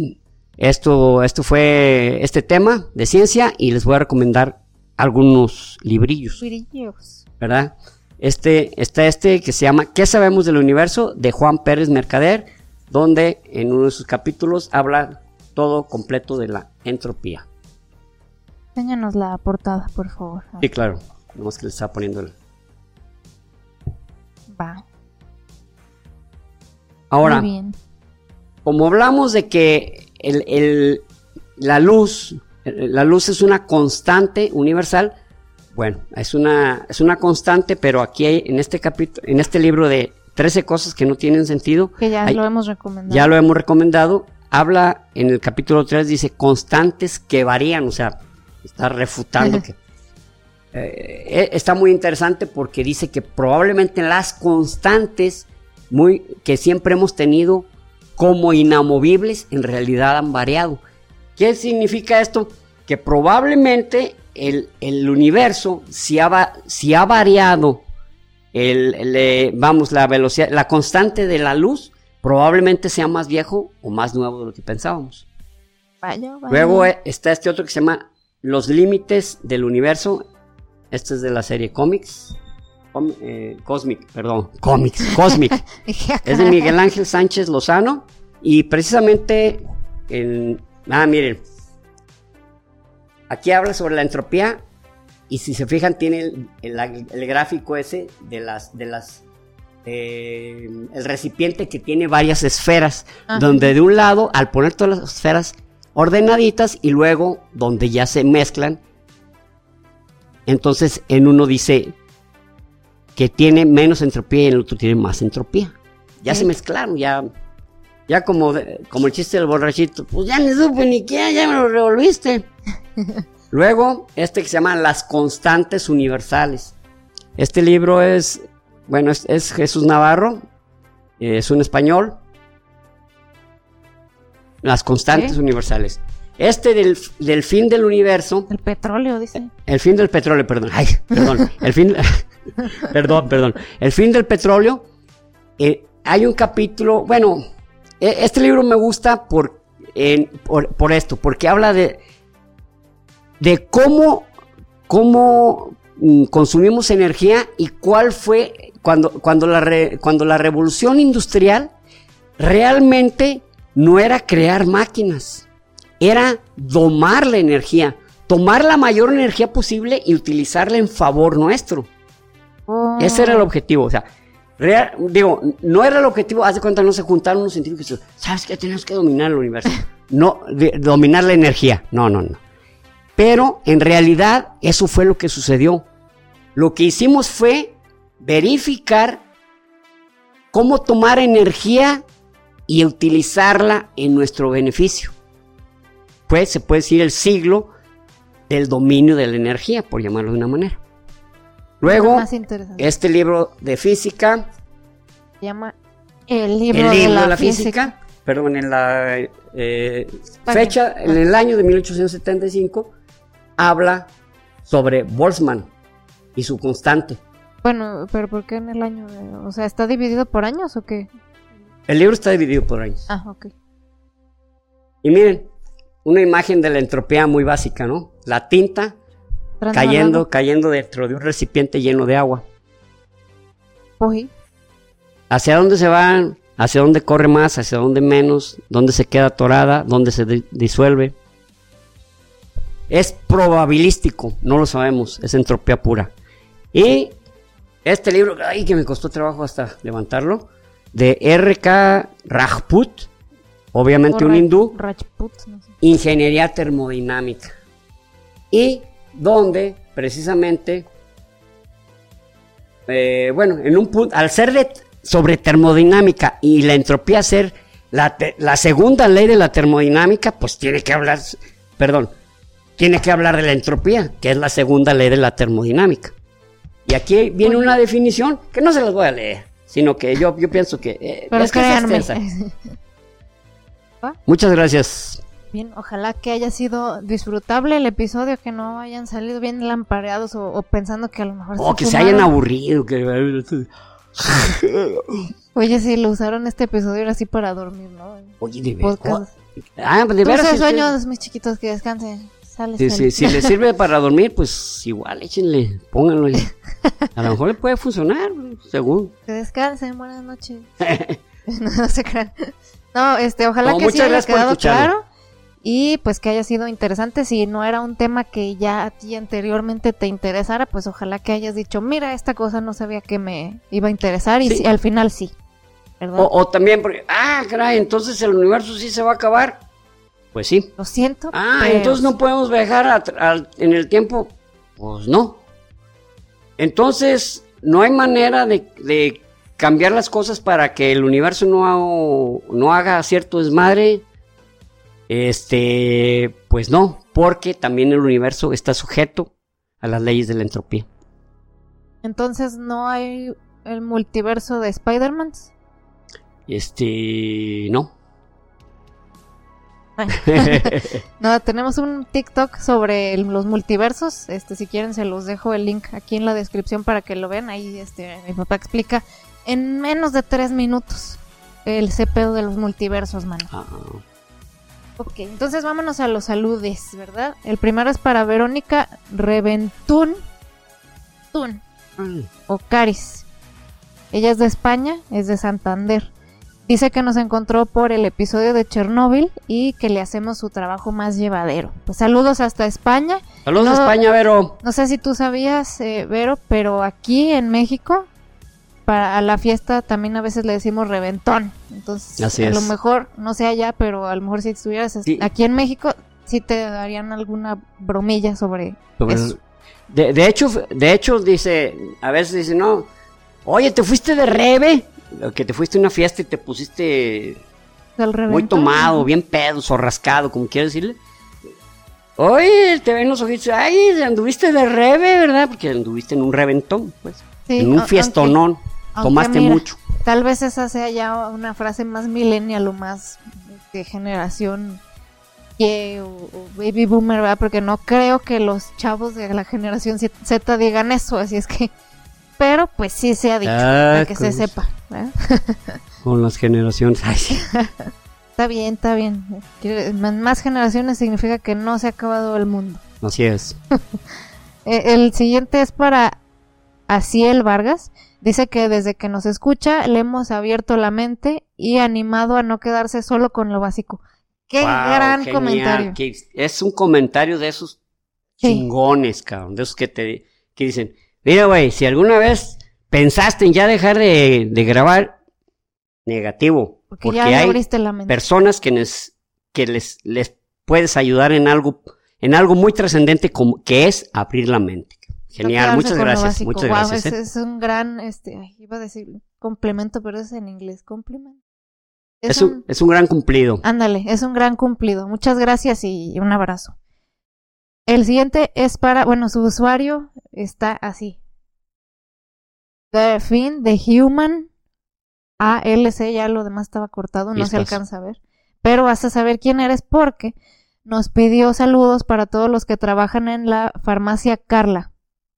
esto, esto fue este tema de ciencia y les voy a recomendar algunos librillos, brillos. ¿verdad? Este está este que se llama ¿Qué sabemos del universo? de Juan Pérez Mercader, donde en uno de sus capítulos habla todo completo de la entropía. Enséñanos la portada, por favor. Sí, claro. Nomás que le estaba poniendo el... Va. Ahora, Muy bien. como hablamos de que el- el- la luz, la luz es una constante universal, bueno, es una, es una constante, pero aquí hay, en este capítulo, en este libro de 13 cosas que no tienen sentido, Que ya hay- lo hemos recomendado. ya lo hemos recomendado, habla en el capítulo 3, dice constantes que varían, o sea, está refutando que... eh, eh, está muy interesante porque dice que probablemente las constantes muy, que siempre hemos tenido como inamovibles en realidad han variado. ¿Qué significa esto? Que probablemente el, el universo, si ha, si ha variado el, el, eh, vamos, la velocidad, la constante de la luz, probablemente sea más viejo o más nuevo de lo que pensábamos. Vaya, vaya. Luego eh, está este otro que se llama Los límites del universo. Este es de la serie Comics. Com- eh, Cosmic, perdón. Comics, Cosmic. es de Miguel Ángel Sánchez Lozano. Y precisamente en. Ah, miren. Aquí habla sobre la entropía. Y si se fijan, tiene el, el- el gráfico ese de las, de las eh, el recipiente que tiene varias esferas, Ajá. donde de un lado, al poner todas las esferas ordenaditas y luego donde ya se mezclan, entonces en uno dice que tiene menos entropía y el otro tiene más entropía. Ya se mezclaron, ya, ya como, de- como el chiste del borrachito, pues ya ni supe ni qué, ya me lo revolviste. Luego, este que se llama Las Constantes Universales. Este libro es, bueno, es, es Jesús Navarro, eh, es un español. Las Constantes. Universales. Este del, del fin del universo, El petróleo, dice. el fin del petróleo, perdón, ay, perdón, el fin, perdón, perdón, el fin del petróleo, eh, hay un capítulo, bueno, e- este libro me gusta por, por esto, porque habla de, de cómo, cómo mm, consumimos energía y cuál fue cuando, cuando, la re- cuando la revolución industrial realmente no era crear máquinas, era domar la energía, tomar la mayor energía posible y utilizarla en favor nuestro. Oh. Ese era el objetivo, o sea, real- digo, no era el objetivo, haz de cuenta, no se juntaron unos científicos ¿sabes qué? Tenemos que dominar el universo. No, de- dominar la energía, no, no, no. Pero en realidad eso fue lo que sucedió. Lo que hicimos fue verificar cómo tomar energía y utilizarla en nuestro beneficio. Pues se puede decir el siglo del dominio de la energía, por llamarlo de una manera. Luego, Más este libro de física, Se llama El libro, el de, la de la física. física, perdón, en la eh, fecha, en el año de 1875, habla sobre Boltzmann y su constante. Bueno, pero ¿por qué en el año? de- o sea, ¿está dividido por años o qué? El libro está dividido por años. Ah, ok. Y miren, una imagen de la entropía muy básica, ¿no? La tinta cayendo, cayendo dentro de un recipiente lleno de agua. Uy, ¿Hacia dónde se van? ¿Hacia dónde corre más? ¿Hacia dónde menos? ¿Dónde se queda atorada? ¿Dónde se di- disuelve? Es probabilístico, no lo sabemos, es entropía pura. Y este libro, ay, que me costó trabajo hasta levantarlo, de R.K. Rajput, obviamente o un hindú, Rajput, no sé. ingeniería termodinámica. Y donde precisamente, eh, bueno, en un punto, al ser de, sobre termodinámica y la entropía ser la, te- la segunda ley de la termodinámica, pues tiene que hablar, perdón, tiene que hablar de la entropía, que es la segunda ley de la termodinámica. Y aquí viene una definición que no se las voy a leer, sino que yo, yo pienso que... eh, Pero es que. Muchas gracias. Bien, ojalá que haya sido disfrutable el episodio, que no hayan salido bien lampareados o, o pensando que a lo mejor O que se hayan aburrido. Que... Oye, sí, lo usaron este episodio era así para dormir, ¿no? Oye, de. Podcast. Ah, de veras. Sueños, mis chiquitos, que descansen. Sale, Si, sale. si, si le sirve para dormir, pues igual échenle, pónganlo ahí. A lo mejor le puede funcionar, según. Que descansen, buenas noches. no, no se crean. No, este, ojalá No, que sí haya quedado claro. Y pues que haya sido interesante. Si no era un tema que ya a ti anteriormente te interesara, pues ojalá que hayas dicho, mira, esta cosa no sabía que me iba a interesar. Y Sí. sí, al final sí. O, o también, porque, ah, caray, entonces el universo sí se va a acabar. Pues sí. Lo siento. Ah, pero entonces no podemos viajar a en el tiempo. Pues no. Entonces, no hay manera de, de cambiar las cosas para que el universo no, ha- no haga cierto desmadre. Este, pues no, porque también el universo está sujeto a las leyes de la entropía. Entonces no hay el multiverso de Spider-Man. Este, no. No, tenemos un TikTok sobre el- los multiversos. Este, si quieren, se los dejo el link aquí en la descripción para que lo vean. Ahí, este, mi papá explica en menos de tres minutos el cepeo de los multiversos, mano. Ah, Ok, entonces vámonos a los saludes, ¿verdad? El primero es para Verónica Reventún Tun, o Caris. Ella es de España, es de Santander. Dice que nos encontró por el episodio de Chernóbil y que le hacemos su trabajo más llevadero. Pues saludos hasta España. Saludos No. a España, Vero. No sé si tú sabías, eh, Vero, pero aquí en México para a la fiesta también a veces le decimos reventón. Entonces, Así a lo mejor, no sé allá, pero a lo mejor si estuvieras Sí. aquí en México, sí te darían alguna bromilla sobre Sobre- eso. De, de hecho, de hecho, dice, a veces dice, no, oye, te fuiste de rebe, o que te fuiste a una fiesta y te pusiste muy tomado, bien pedo, o rascado, como quieras decirle. Oye, te ven los ojitos, ay, anduviste de rebe, ¿verdad? Porque anduviste en un reventón, pues. Sí, en un fiestonón, aunque tomaste mira, mucho. Tal vez esa sea ya una frase más millennial o más de generación o, baby boomer, ¿verdad? Porque no creo que los chavos de la generación Z- digan eso, así es que... Pero pues sí se ha dicho, Ah, para que se sepa, ¿verdad? Con las generaciones. Está bien, está bien. Más generaciones significa que no se ha acabado el mundo. Así es. Eh, El siguiente es para Asiel Vargas. Dice que desde que nos escucha le hemos abierto la mente y animado a no quedarse solo con lo básico. Qué Wow, gran genial, comentario. que es un comentario de esos Sí. chingones, cabrón. De esos que te que dicen, mira, güey, si alguna vez pensaste en ya dejar de, de grabar, negativo. Porque, Porque, ya hay abriste la mente. personas que, les, que les, les puedes ayudar en algo, en algo muy trascendente como que es abrir la mente. Genial, muchas gracias, muchas Guau, gracias. es, ¿eh? es un gran, este, ay, iba a decir complemento, pero es en inglés, complemento. Es un, es un gran cumplido. Ándale, es un gran cumplido. Muchas gracias y un abrazo. El siguiente es para, bueno, su usuario está así. The Fin, The Human, ALC, ya lo demás estaba cortado, no se alcanza a ver. Pero vas a saber quién eres porque nos pidió saludos para todos los que trabajan en la farmacia Carla.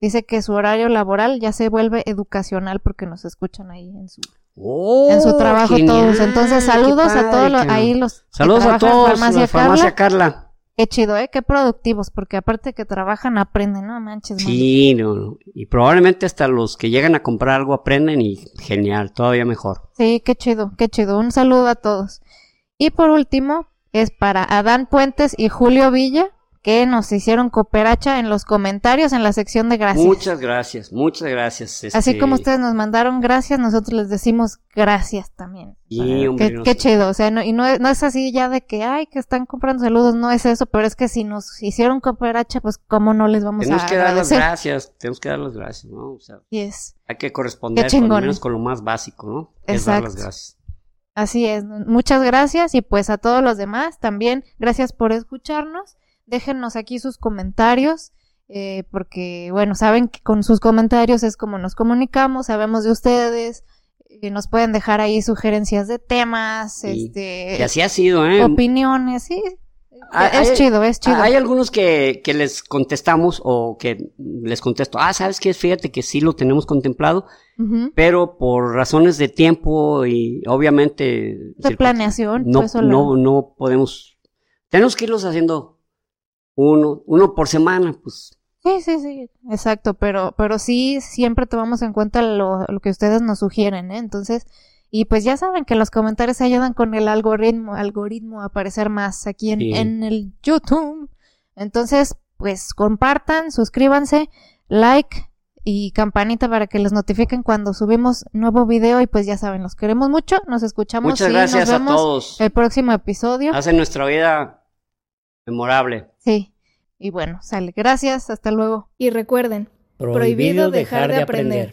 Dice que su horario laboral ya se vuelve educacional porque nos escuchan ahí en su Oh, en su trabajo genial, todos. Entonces, saludos a todos los, ahí los que Saludos a trabajan en todos, farmacia la farmacia Carla. Carla. Qué chido, ¿eh? Qué productivos, porque aparte que trabajan, aprenden, no manches. man. Sí, no, no. y probablemente hasta los que llegan a comprar algo aprenden y genial, todavía mejor. Sí, qué chido, qué chido. Un saludo a todos. Y por último, es para Adán Puentes y Julio Villa, que nos hicieron cooperacha en los comentarios en la sección de gracias. Muchas gracias, muchas gracias. Así este, como ustedes nos mandaron gracias, nosotros les decimos gracias también. Para- hombre, qué, nos- qué chido, o sea, no, y no, es- no es así ya de que, ay, que están comprando saludos, no es eso, pero es que si nos hicieron cooperacha, pues cómo no les vamos Tenemos a que dar las gracias, tenemos que dar las gracias, ¿no? O sea, Y es, hay que corresponder por lo menos con lo más básico, ¿no? Es dar las gracias. así es. Muchas gracias y pues a todos los demás también, gracias por escucharnos. Déjennos aquí sus comentarios. eh, porque, bueno, saben que con sus comentarios es como nos comunicamos, sabemos de ustedes, eh, nos pueden dejar ahí sugerencias de temas, Sí. este, Y así ha sido, ¿eh? opiniones, sí. Hay- es chido, es chido. Hay algunos que, que les contestamos o que les contesto, ah, ¿sabes qué? Fíjate que sí lo tenemos contemplado, pero por razones de tiempo y obviamente... De planeación, No, pues, no, no podemos... Tenemos que irlos haciendo uno, uno por semana, pues. Sí, sí, sí, exacto, pero, pero sí, siempre tomamos en cuenta lo, lo que ustedes nos sugieren, ¿eh? Entonces, y pues ya saben que los comentarios ayudan con el algoritmo, algoritmo a aparecer más aquí en, Sí. en el YouTube. Entonces, pues compartan, suscríbanse, like y campanita para que les notifiquen cuando subimos nuevo video y pues ya saben, los queremos mucho, nos escuchamos Muchas y gracias nos a todos. el próximo episodio. Hacen nuestra vida memorable. Sí, y bueno, sale, gracias, hasta luego. Y recuerden, prohibido dejar de aprender.